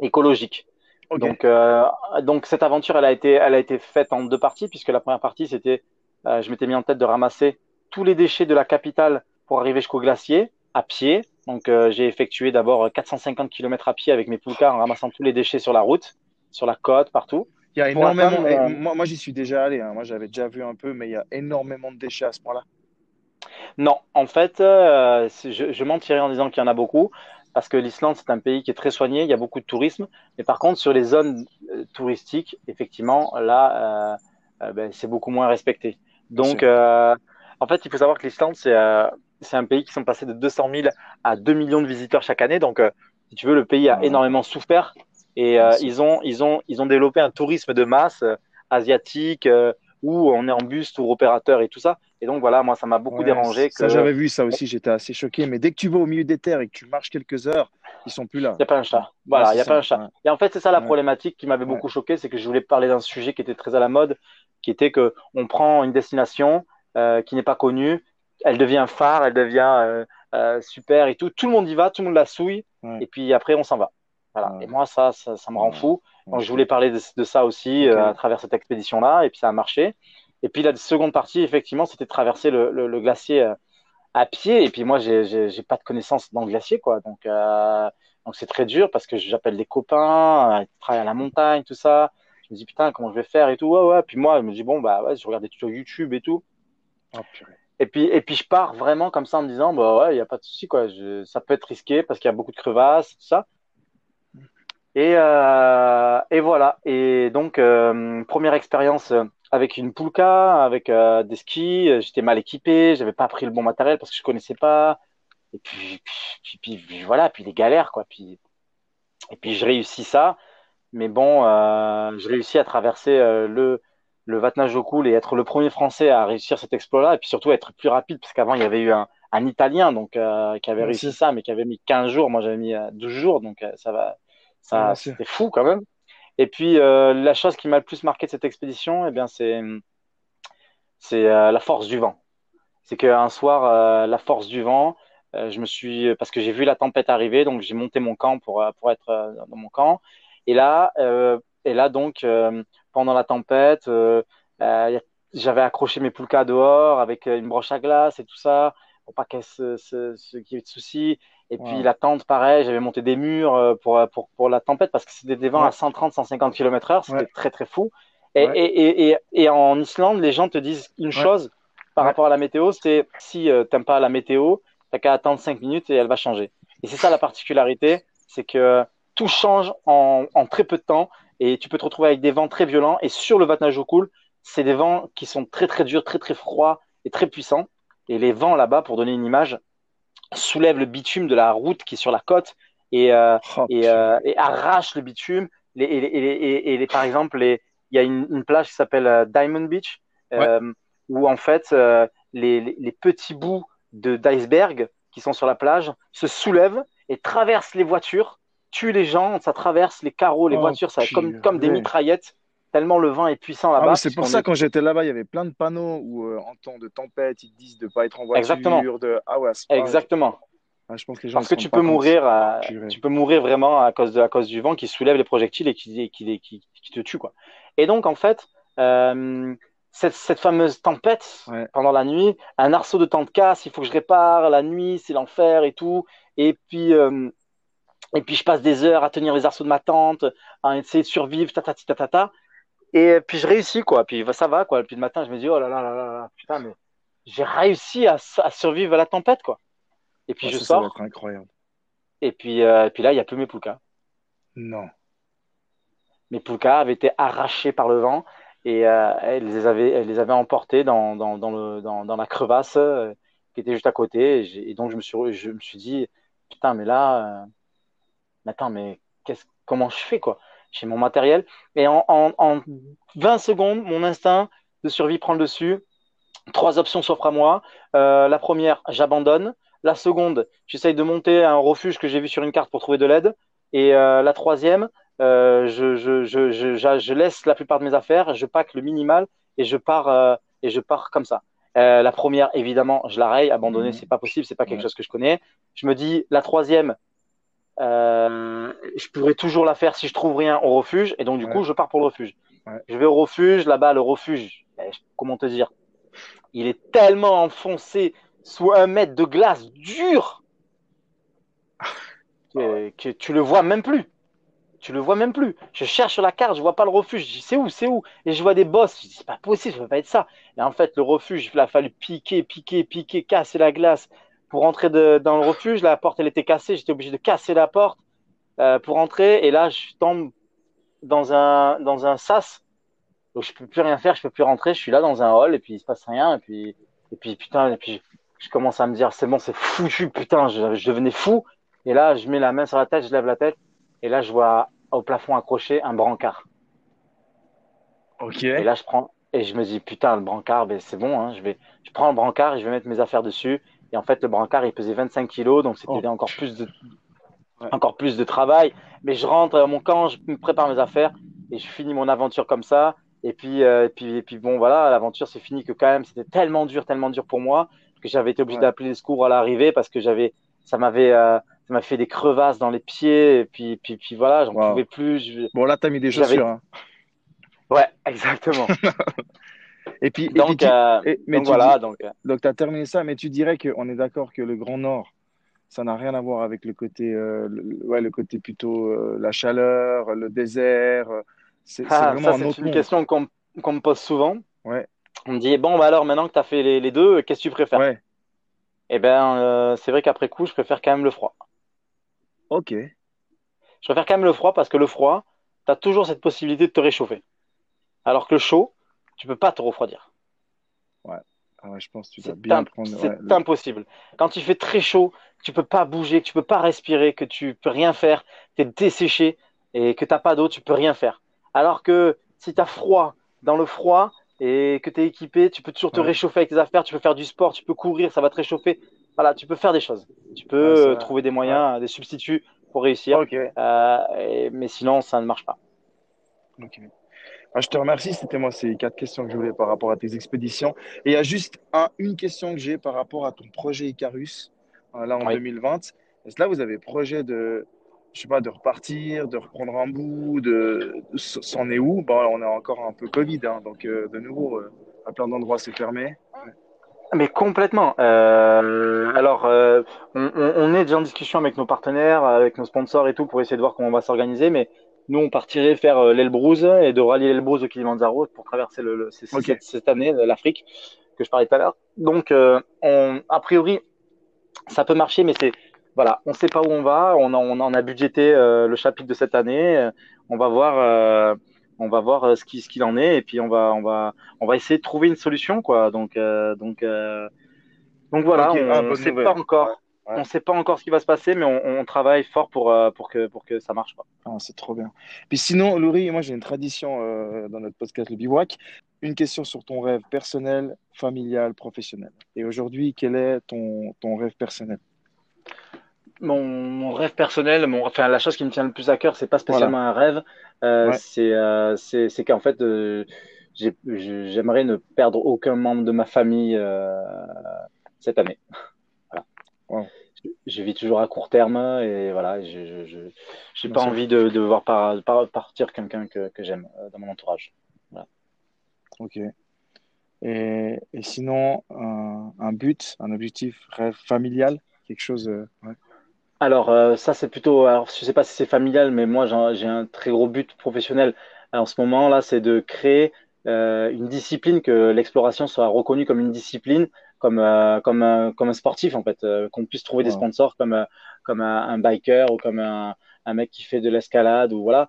écologique. Ok. Donc, euh, donc cette aventure, elle a été, elle a été faite en deux parties, puisque la première partie, c'était, euh, je m'étais mis en tête de ramasser tous les déchets de la capitale pour arriver jusqu'au glacier à pied. Donc, euh, j'ai effectué d'abord 450 km à pied avec mes poulkas en ramassant tous les déchets sur la route, sur la côte, partout. Il y a énormément. atteindre, euh, moi, moi j'y suis déjà allé. hein. Moi, j'avais déjà vu un peu, mais il y a énormément de déchets à ce point-là. Non, en fait, euh, je, je mentirais en disant qu'il y en a beaucoup, parce que l'Islande, c'est un pays qui est très soigné, il y a beaucoup de tourisme. Mais par contre, sur les zones euh, touristiques, effectivement, là, euh, euh, ben, c'est beaucoup moins respecté. Donc, euh, en fait, il faut savoir que l'Islande, c'est euh, c'est un pays qui sont passés de 200 000 à 2 millions de visiteurs chaque année. Donc, euh, si tu veux, le pays a Ouais. énormément souffert et euh, ils ont, ils ont, ils ont développé un tourisme de masse asiatique où on est en bus, tour opérateur et tout ça. Et donc, voilà, moi, ça m'a beaucoup Ouais, dérangé ça j'avais vu ça aussi, j'étais assez choqué. Mais dès que tu vas au milieu des terres et que tu marches quelques heures, ils sont plus là. Il n'y a pas un chat. Ouais, Voilà, il n'y c'est a pas un chat. Ouais. Et en fait, c'est ça la Ouais. problématique qui m'avait Ouais. beaucoup choqué, c'est que je voulais parler d'un sujet qui était très à la mode, qui était que on prend une destination euh, qui n'est pas connue, elle devient phare, elle devient euh, euh, super et tout. Tout le monde y va, tout le monde la souille, Ouais. et puis après, on s'en va. Voilà. Ouais. Et moi, ça, ça, ça me rend fou. Ouais, Donc, je voulais parler de, de ça aussi à travers cette expédition-là, et puis ça a marché. Et puis la seconde partie, effectivement, c'était de traverser le, le, le glacier à pied. Et puis moi, j'ai pas de connaissances dans le glacier, quoi. Donc euh, donc c'est très dur parce que j'appelle des copains, qui travaillent à la montagne, tout ça. Je me dis putain, comment je vais faire et tout. Ouais ouais. Puis moi, je me dis bon bah ouais, je regarde des tutos YouTube et tout. Oh. Et puis et puis je pars vraiment comme ça en me disant bah ouais, il y a pas de souci quoi. Ça peut être risqué parce qu'il y a beaucoup de crevasses, tout ça. Et, euh, et voilà. Et donc, euh, première expérience avec une poulka, avec euh, des skis. J'étais mal équipé, j'avais pas pris le bon matériel parce que je connaissais pas. Et puis, puis, puis, puis voilà, puis les galères, quoi. Puis, et puis je réussis ça. Mais bon, je réussis à traverser euh, le, le Vatnajökull et être le premier Français à réussir cet exploit-là. Et puis surtout être plus rapide, parce qu'avant, il y avait eu un, un Italien donc, euh, qui avait réussi ça, mais qui avait mis 15 jours. Moi, j'avais mis euh, 12 jours. Donc, euh, ça va, ça, c'était fou quand même. Et puis, euh, la chose qui m'a le plus marqué de cette expédition, eh bien, c'est, c'est euh, la force du vent. C'est qu'un soir, euh, la force du vent, euh, je me suis, parce que j'ai vu la tempête arriver, donc j'ai monté mon camp pour, euh, pour être euh, dans mon camp. Et là, euh, et là donc, euh, pendant la tempête, euh, euh, j'avais accroché mes poulkas dehors avec une broche à glace et tout ça, pour pas qu'il y ait de soucis. Et puis la tente, pareil, j'avais monté des murs pour, pour, pour la tempête parce que c'était des vents Ouais. à 130, 150 km heure, c'était Ouais. très très fou. Et, et, et, et, en Islande, les gens te disent une chose par rapport à la météo, c'est si euh, t'aimes pas la météo, t'as qu'à attendre 5 minutes et elle va changer. Et c'est ça la particularité, c'est que tout change en, en très peu de temps et tu peux te retrouver avec des vents très violents. Et sur le Vatnajökull, c'est des vents qui sont très très durs, très très froids et très puissants. Et les vents là-bas, pour donner une image, soulèvent le bitume de la route qui est sur la côte et, euh, Oh, et, euh, et arrachent le bitume. Les, et, les- les- par exemple, il y a une, une plage qui s'appelle euh, Diamond Beach, où en fait les petits bouts de d'iceberg qui sont sur la plage se soulèvent et traversent les voitures, tuent les gens, ça traverse les carreaux, les Oh, voitures, ça comme, comme des mitraillettes, tellement le vent est puissant Ah là-bas. oui, c'est pour ça, est- quand j'étais là-bas, il y avait plein de panneaux où, euh, en temps de tempête, ils te disent de ne pas être en voiture. Exactement. De... Ah ouais, Exactement. ah, je pense que les gens Parce que tu peux mourir, à- Purée. tu peux mourir vraiment à cause de, à cause du vent qui soulève les projectiles et qui, qui, qui, qui te tue, quoi. Et donc, en fait, euh, cette, cette fameuse tempête Ouais. pendant la nuit, un arceau de tente casse, il faut que je répare la nuit, c'est l'enfer et tout. Et puis, euh, et puis, je passe des heures à tenir les arceaux de ma tente, à essayer de survivre, ta, ta, ta, ta, ta. Et puis, je réussis, quoi. Puis, ça va, quoi. Puis, le matin, je me dis, oh là là là là là, putain, mais j'ai réussi à, à survivre à la tempête, quoi. Et puis, Ah, je ça, ça va sors. être incroyable. Et puis, euh, et puis là, il n'y a plus mes poulkas. Non. Mes poulkas avaient été arrachés par le vent. et elle les avait, elle les avait emportés dans, dans, dans, le, dans, dans la crevasse qui était juste à côté. Et, donc, je me, suis, je me suis dit, putain, mais là, attends, mais comment je fais, quoi? J'ai mon matériel. Et en, en, en, 20 secondes, mon instinct de survie prend le dessus. Trois options s'offrent à moi. Euh, la première, j'abandonne. La seconde, j'essaye de monter un refuge que j'ai vu sur une carte pour trouver de l'aide. Et euh, la troisième, euh, je, je, je, je, laisse la plupart de mes affaires, je pack le minimal et je pars, et je pars comme ça. la première, évidemment, je la raye. Abandonner, mmh. c'est pas possible, c'est pas quelque chose que je connais. Je me dis, la troisième, euh, je pourrais toujours la faire si je trouve rien au refuge. Et donc, du coup, je pars pour le refuge. Je vais au refuge. Là-bas, le refuge, eh, comment te dire Il est tellement enfoncé sous un mètre de glace dur *laughs* que, que, tu le vois même plus. Tu le vois même plus. Je cherche la carte, je vois pas le refuge. Je dis c'est où, c'est où? Et je vois des bosses. Je dis c'est pas possible, ça peut pas être ça. Et en fait, le refuge, il a fallu piquer, piquer, piquer, casser la glace, pour entrer dans le refuge, la porte elle était cassée, j'étais obligé de casser la porte euh, pour entrer et là je tombe dans un dans un sas donc je peux plus rien faire, je peux plus rentrer, je suis là dans un hall et puis il se passe rien et puis et puis putain et puis je, commence à me dire c'est bon c'est foutu putain je, je, devenais fou et là je mets la main sur la tête, je lève la tête et là je vois au plafond accroché un brancard. Ok. Et là je prends et je me dis putain le brancard ben c'est bon hein, je vais je prends le brancard et je vais mettre mes affaires dessus et en fait, le brancard, il pesait 25 kilos, donc c'était oh. encore plus de, encore plus de travail. Mais je rentre à mon camp, je me prépare mes affaires et je finis mon aventure comme ça. Et puis, euh, et puis, et puis bon, voilà, l'aventure c'est fini que quand même, c'était tellement dur, tellement dur pour moi que j'avais été obligé d'appeler les secours à l'arrivée parce que j'avais, ça m'avait, euh, ça m'a fait des crevasses dans les pieds. Et puis, puis, puis voilà, j'en pouvais plus. Bon, là, t'as mis des chaussures. Hein. Ouais, exactement. *laughs* Et puis, donc, euh, mais voilà. donc, euh. donc tu as terminé ça, mais tu dirais qu'on est d'accord que le Grand Nord, ça n'a rien à voir avec le côté, euh, ouais, le côté plutôt la chaleur, le désert. C'est ah, vraiment une question qu'on me pose souvent. Ouais. On me dit, bon, bah alors maintenant que tu as fait les, les deux, qu'est-ce que tu préfères? Ouais. Eh bien, c'est vrai qu'après coup, je préfère quand même le froid. Ok. Je préfère quand même le froid parce que le froid, tu as toujours cette possibilité de te réchauffer. Alors que le chaud, tu peux pas te refroidir. Ouais. Ah ouais je pense que tu dois bien prendre. C'est impossible. Quand il fait très chaud, tu peux pas bouger, que tu peux pas respirer, que tu peux rien faire, tu es desséché et que tu n'as pas d'eau, tu peux rien faire. Alors que si tu as froid, dans le froid et que tu es équipé, tu peux toujours te réchauffer avec tes affaires, tu peux faire du sport, tu peux courir, ça va te réchauffer. Voilà, tu peux faire des choses. Tu peux trouver des moyens, des substituts pour réussir. Euh, mais sinon, ça ne marche pas. Ok. Ah, je te remercie. C'était moi ces quatre questions que je voulais par rapport à tes expéditions. Et il y a juste une question que j'ai par rapport à ton projet Icarus, euh, là en 2020. Est-ce que là, vous avez projet de, je sais pas, de repartir, de reprendre un bout, de, c'en est où? Bon, On est encore un peu Covid, hein, donc euh, de nouveau, euh, à plein d'endroits, c'est fermé. Mais complètement. alors, on, on, est déjà en discussion avec nos partenaires, avec nos sponsors et tout, pour essayer de voir comment on va s'organiser. Mais nous, on partirait faire euh, l'Elbrouz et de rallier l'Elbrouz au Kilimanjaro pour traverser le, cette, année l'Afrique que je parlais tout à l'heure. Donc, euh, on, a priori, ça peut marcher, mais c'est voilà, on ne sait pas où on va. On, on en a budgété euh, le chapitre de cette année. On va voir, on va voir ce qui ce qu'il en est, et puis on va on va on va essayer de trouver une solution, quoi. Donc donc donc voilà, on ne sait pas encore. On ne sait pas encore ce qui va se passer, mais on, travaille fort pour, euh, pour, que, pour que ça marche. Ah, c'est trop bien. Puis sinon, Laurie, moi j'ai une tradition euh, dans notre podcast Le Bivouac. Une question sur ton rêve personnel, familial, professionnel. Et aujourd'hui, quel est ton, ton rêve personnel? Mon, rêve personnel, mon, enfin la chose qui me tient le plus à cœur, c'est pas spécialement un rêve, euh, c'est qu'en fait, j'aimerais ne perdre aucun membre de ma famille cette année. *laughs* Je, vis toujours à court terme et voilà, je n'ai pas envie de, de voir partir quelqu'un que, que j'aime euh, dans mon entourage. Ok. Et, et sinon, un, but, un objectif, rêve familial, quelque chose. Euh, alors, euh, ça, c'est plutôt. Alors, je sais pas si c'est familial, mais moi, j'ai un très gros but professionnel en ce moment là, c'est de créer une discipline, que l'exploration soit reconnue comme une discipline comme euh, comme un, comme un sportif en fait, euh, qu'on puisse trouver des sponsors comme euh, comme un, biker ou comme un, un mec qui fait de l'escalade ou voilà,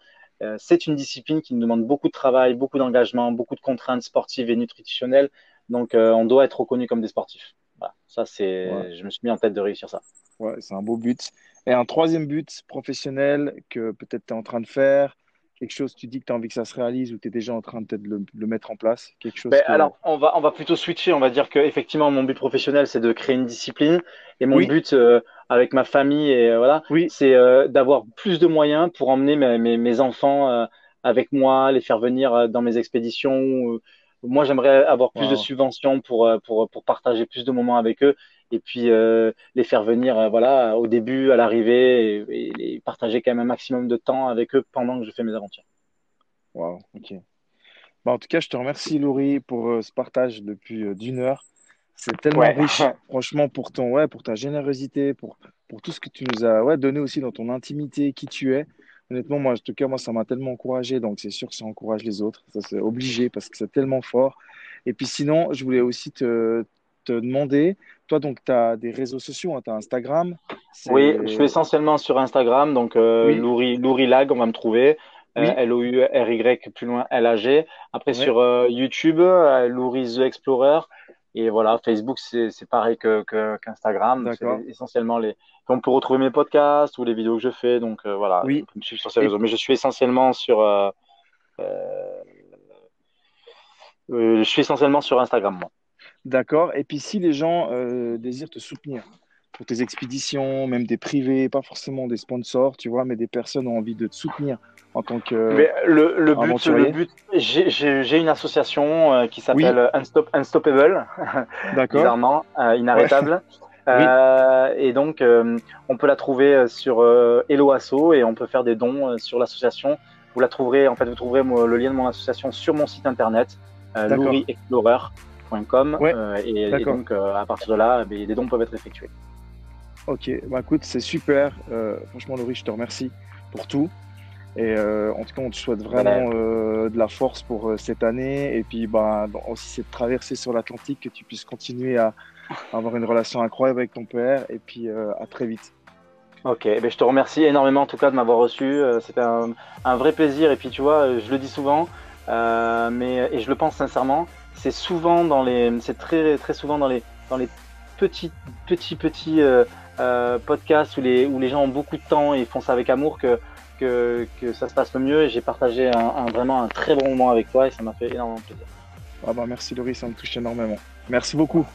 c'est une discipline qui nous demande beaucoup de travail, beaucoup d'engagement, beaucoup de contraintes sportives et nutritionnelles. Donc, on doit être reconnu comme des sportifs. Voilà. Ça, c'est, je me suis mis en tête de réussir ça. Ouais, c'est un beau but. Et un troisième but professionnel que peut-être tu es en train de faire, quelque chose, tu dis que tu as envie que ça se réalise ou tu es déjà en train de le, le, mettre en place quelque chose ben, Alors, on va, on va plutôt switcher. On va dire que effectivement, mon but professionnel, c'est de créer une discipline. Et mon but euh, avec ma famille, et, euh, voilà, oui. c'est euh, d'avoir plus de moyens pour emmener mes, mes, mes enfants avec moi, les faire venir dans mes expéditions. Moi, j'aimerais avoir plus de subventions pour, pour, pour partager plus de moments avec eux et puis euh, les faire venir euh, voilà au début, à l'arrivée et, et, partager quand même un maximum de temps avec eux pendant que je fais mes aventures. Wow, ok. Bah, en tout cas, je te remercie Laurie pour euh, ce partage depuis euh, d'une heure. C'est tellement Ouais. riche, *laughs* franchement, pour ton, ouais, pour ta générosité, pour, pour tout ce que tu nous as ouais, donné aussi dans ton intimité, qui tu es. Honnêtement, moi, en tout cas, moi, ça m'a tellement encouragé, donc c'est sûr que ça encourage les autres. Ça, c'est obligé parce que c'est tellement fort. Et puis sinon, je voulais aussi te, te demander, toi, donc, tu as des réseaux sociaux, hein, tu as Instagram. Oui, je suis essentiellement sur Instagram, donc euh, Oui. Louri, Lag, on va me trouver. Euh, Oui. L-O-U-R-Y, plus loin, L-A-G. Après, sur euh, YouTube, euh, Louri The Explorer. Et voilà, Facebook, c'est pareil que, que, qu'Instagram. Donc, D'accord. C'est essentiellement les. On peut retrouver mes podcasts ou les vidéos que je fais. Donc euh, voilà, Oui. on peut me suivre sur ces réseaux. Mais je suis essentiellement sur. euh, euh, je suis essentiellement sur Instagram, moi. D'accord. Et puis si les gens désirent te soutenir pour tes expéditions, même des privés, pas forcément des sponsors, tu vois, mais des personnes ont envie de te soutenir en tant que... Mais le, le but, le but, j'ai- une association euh, qui s'appelle Unstop, Unstoppable, *laughs* bizarrement, euh, inarrêtable. *laughs* Euh, et donc, on peut la trouver sur Hello Asso et on peut faire des dons sur l'association. Vous la trouverez, en fait, vous trouverez le lien de mon association sur mon site internet, louriexplorer.com. Ouais, et, donc, à partir de là, eh des dons peuvent être effectués. Ok, bah écoute, c'est super. Euh, franchement, Laurie, je te remercie pour tout. Et euh, en tout cas, on te souhaite vraiment euh, de la force pour cette année. Et puis, bah, dans- aussi cette traversée sur l'Atlantique, que tu puisses continuer à, à *laughs* avoir une relation incroyable avec ton père. Et puis, à très vite. Ok, eh ben, je te remercie énormément en tout cas de m'avoir reçu. C'était un, un vrai plaisir. Et puis tu vois, je le dis souvent, mais et je le pense sincèrement, c'est souvent dans les, c'est très très souvent dans les dans les petits petits petits podcasts où les où les gens ont beaucoup de temps et font ça avec amour que ça se passe le mieux. J'ai partagé un, un- vraiment un très bon moment avec toi et ça m'a fait énormément plaisir. Ah bah, merci, Laurie, ça me touche énormément. Merci beaucoup.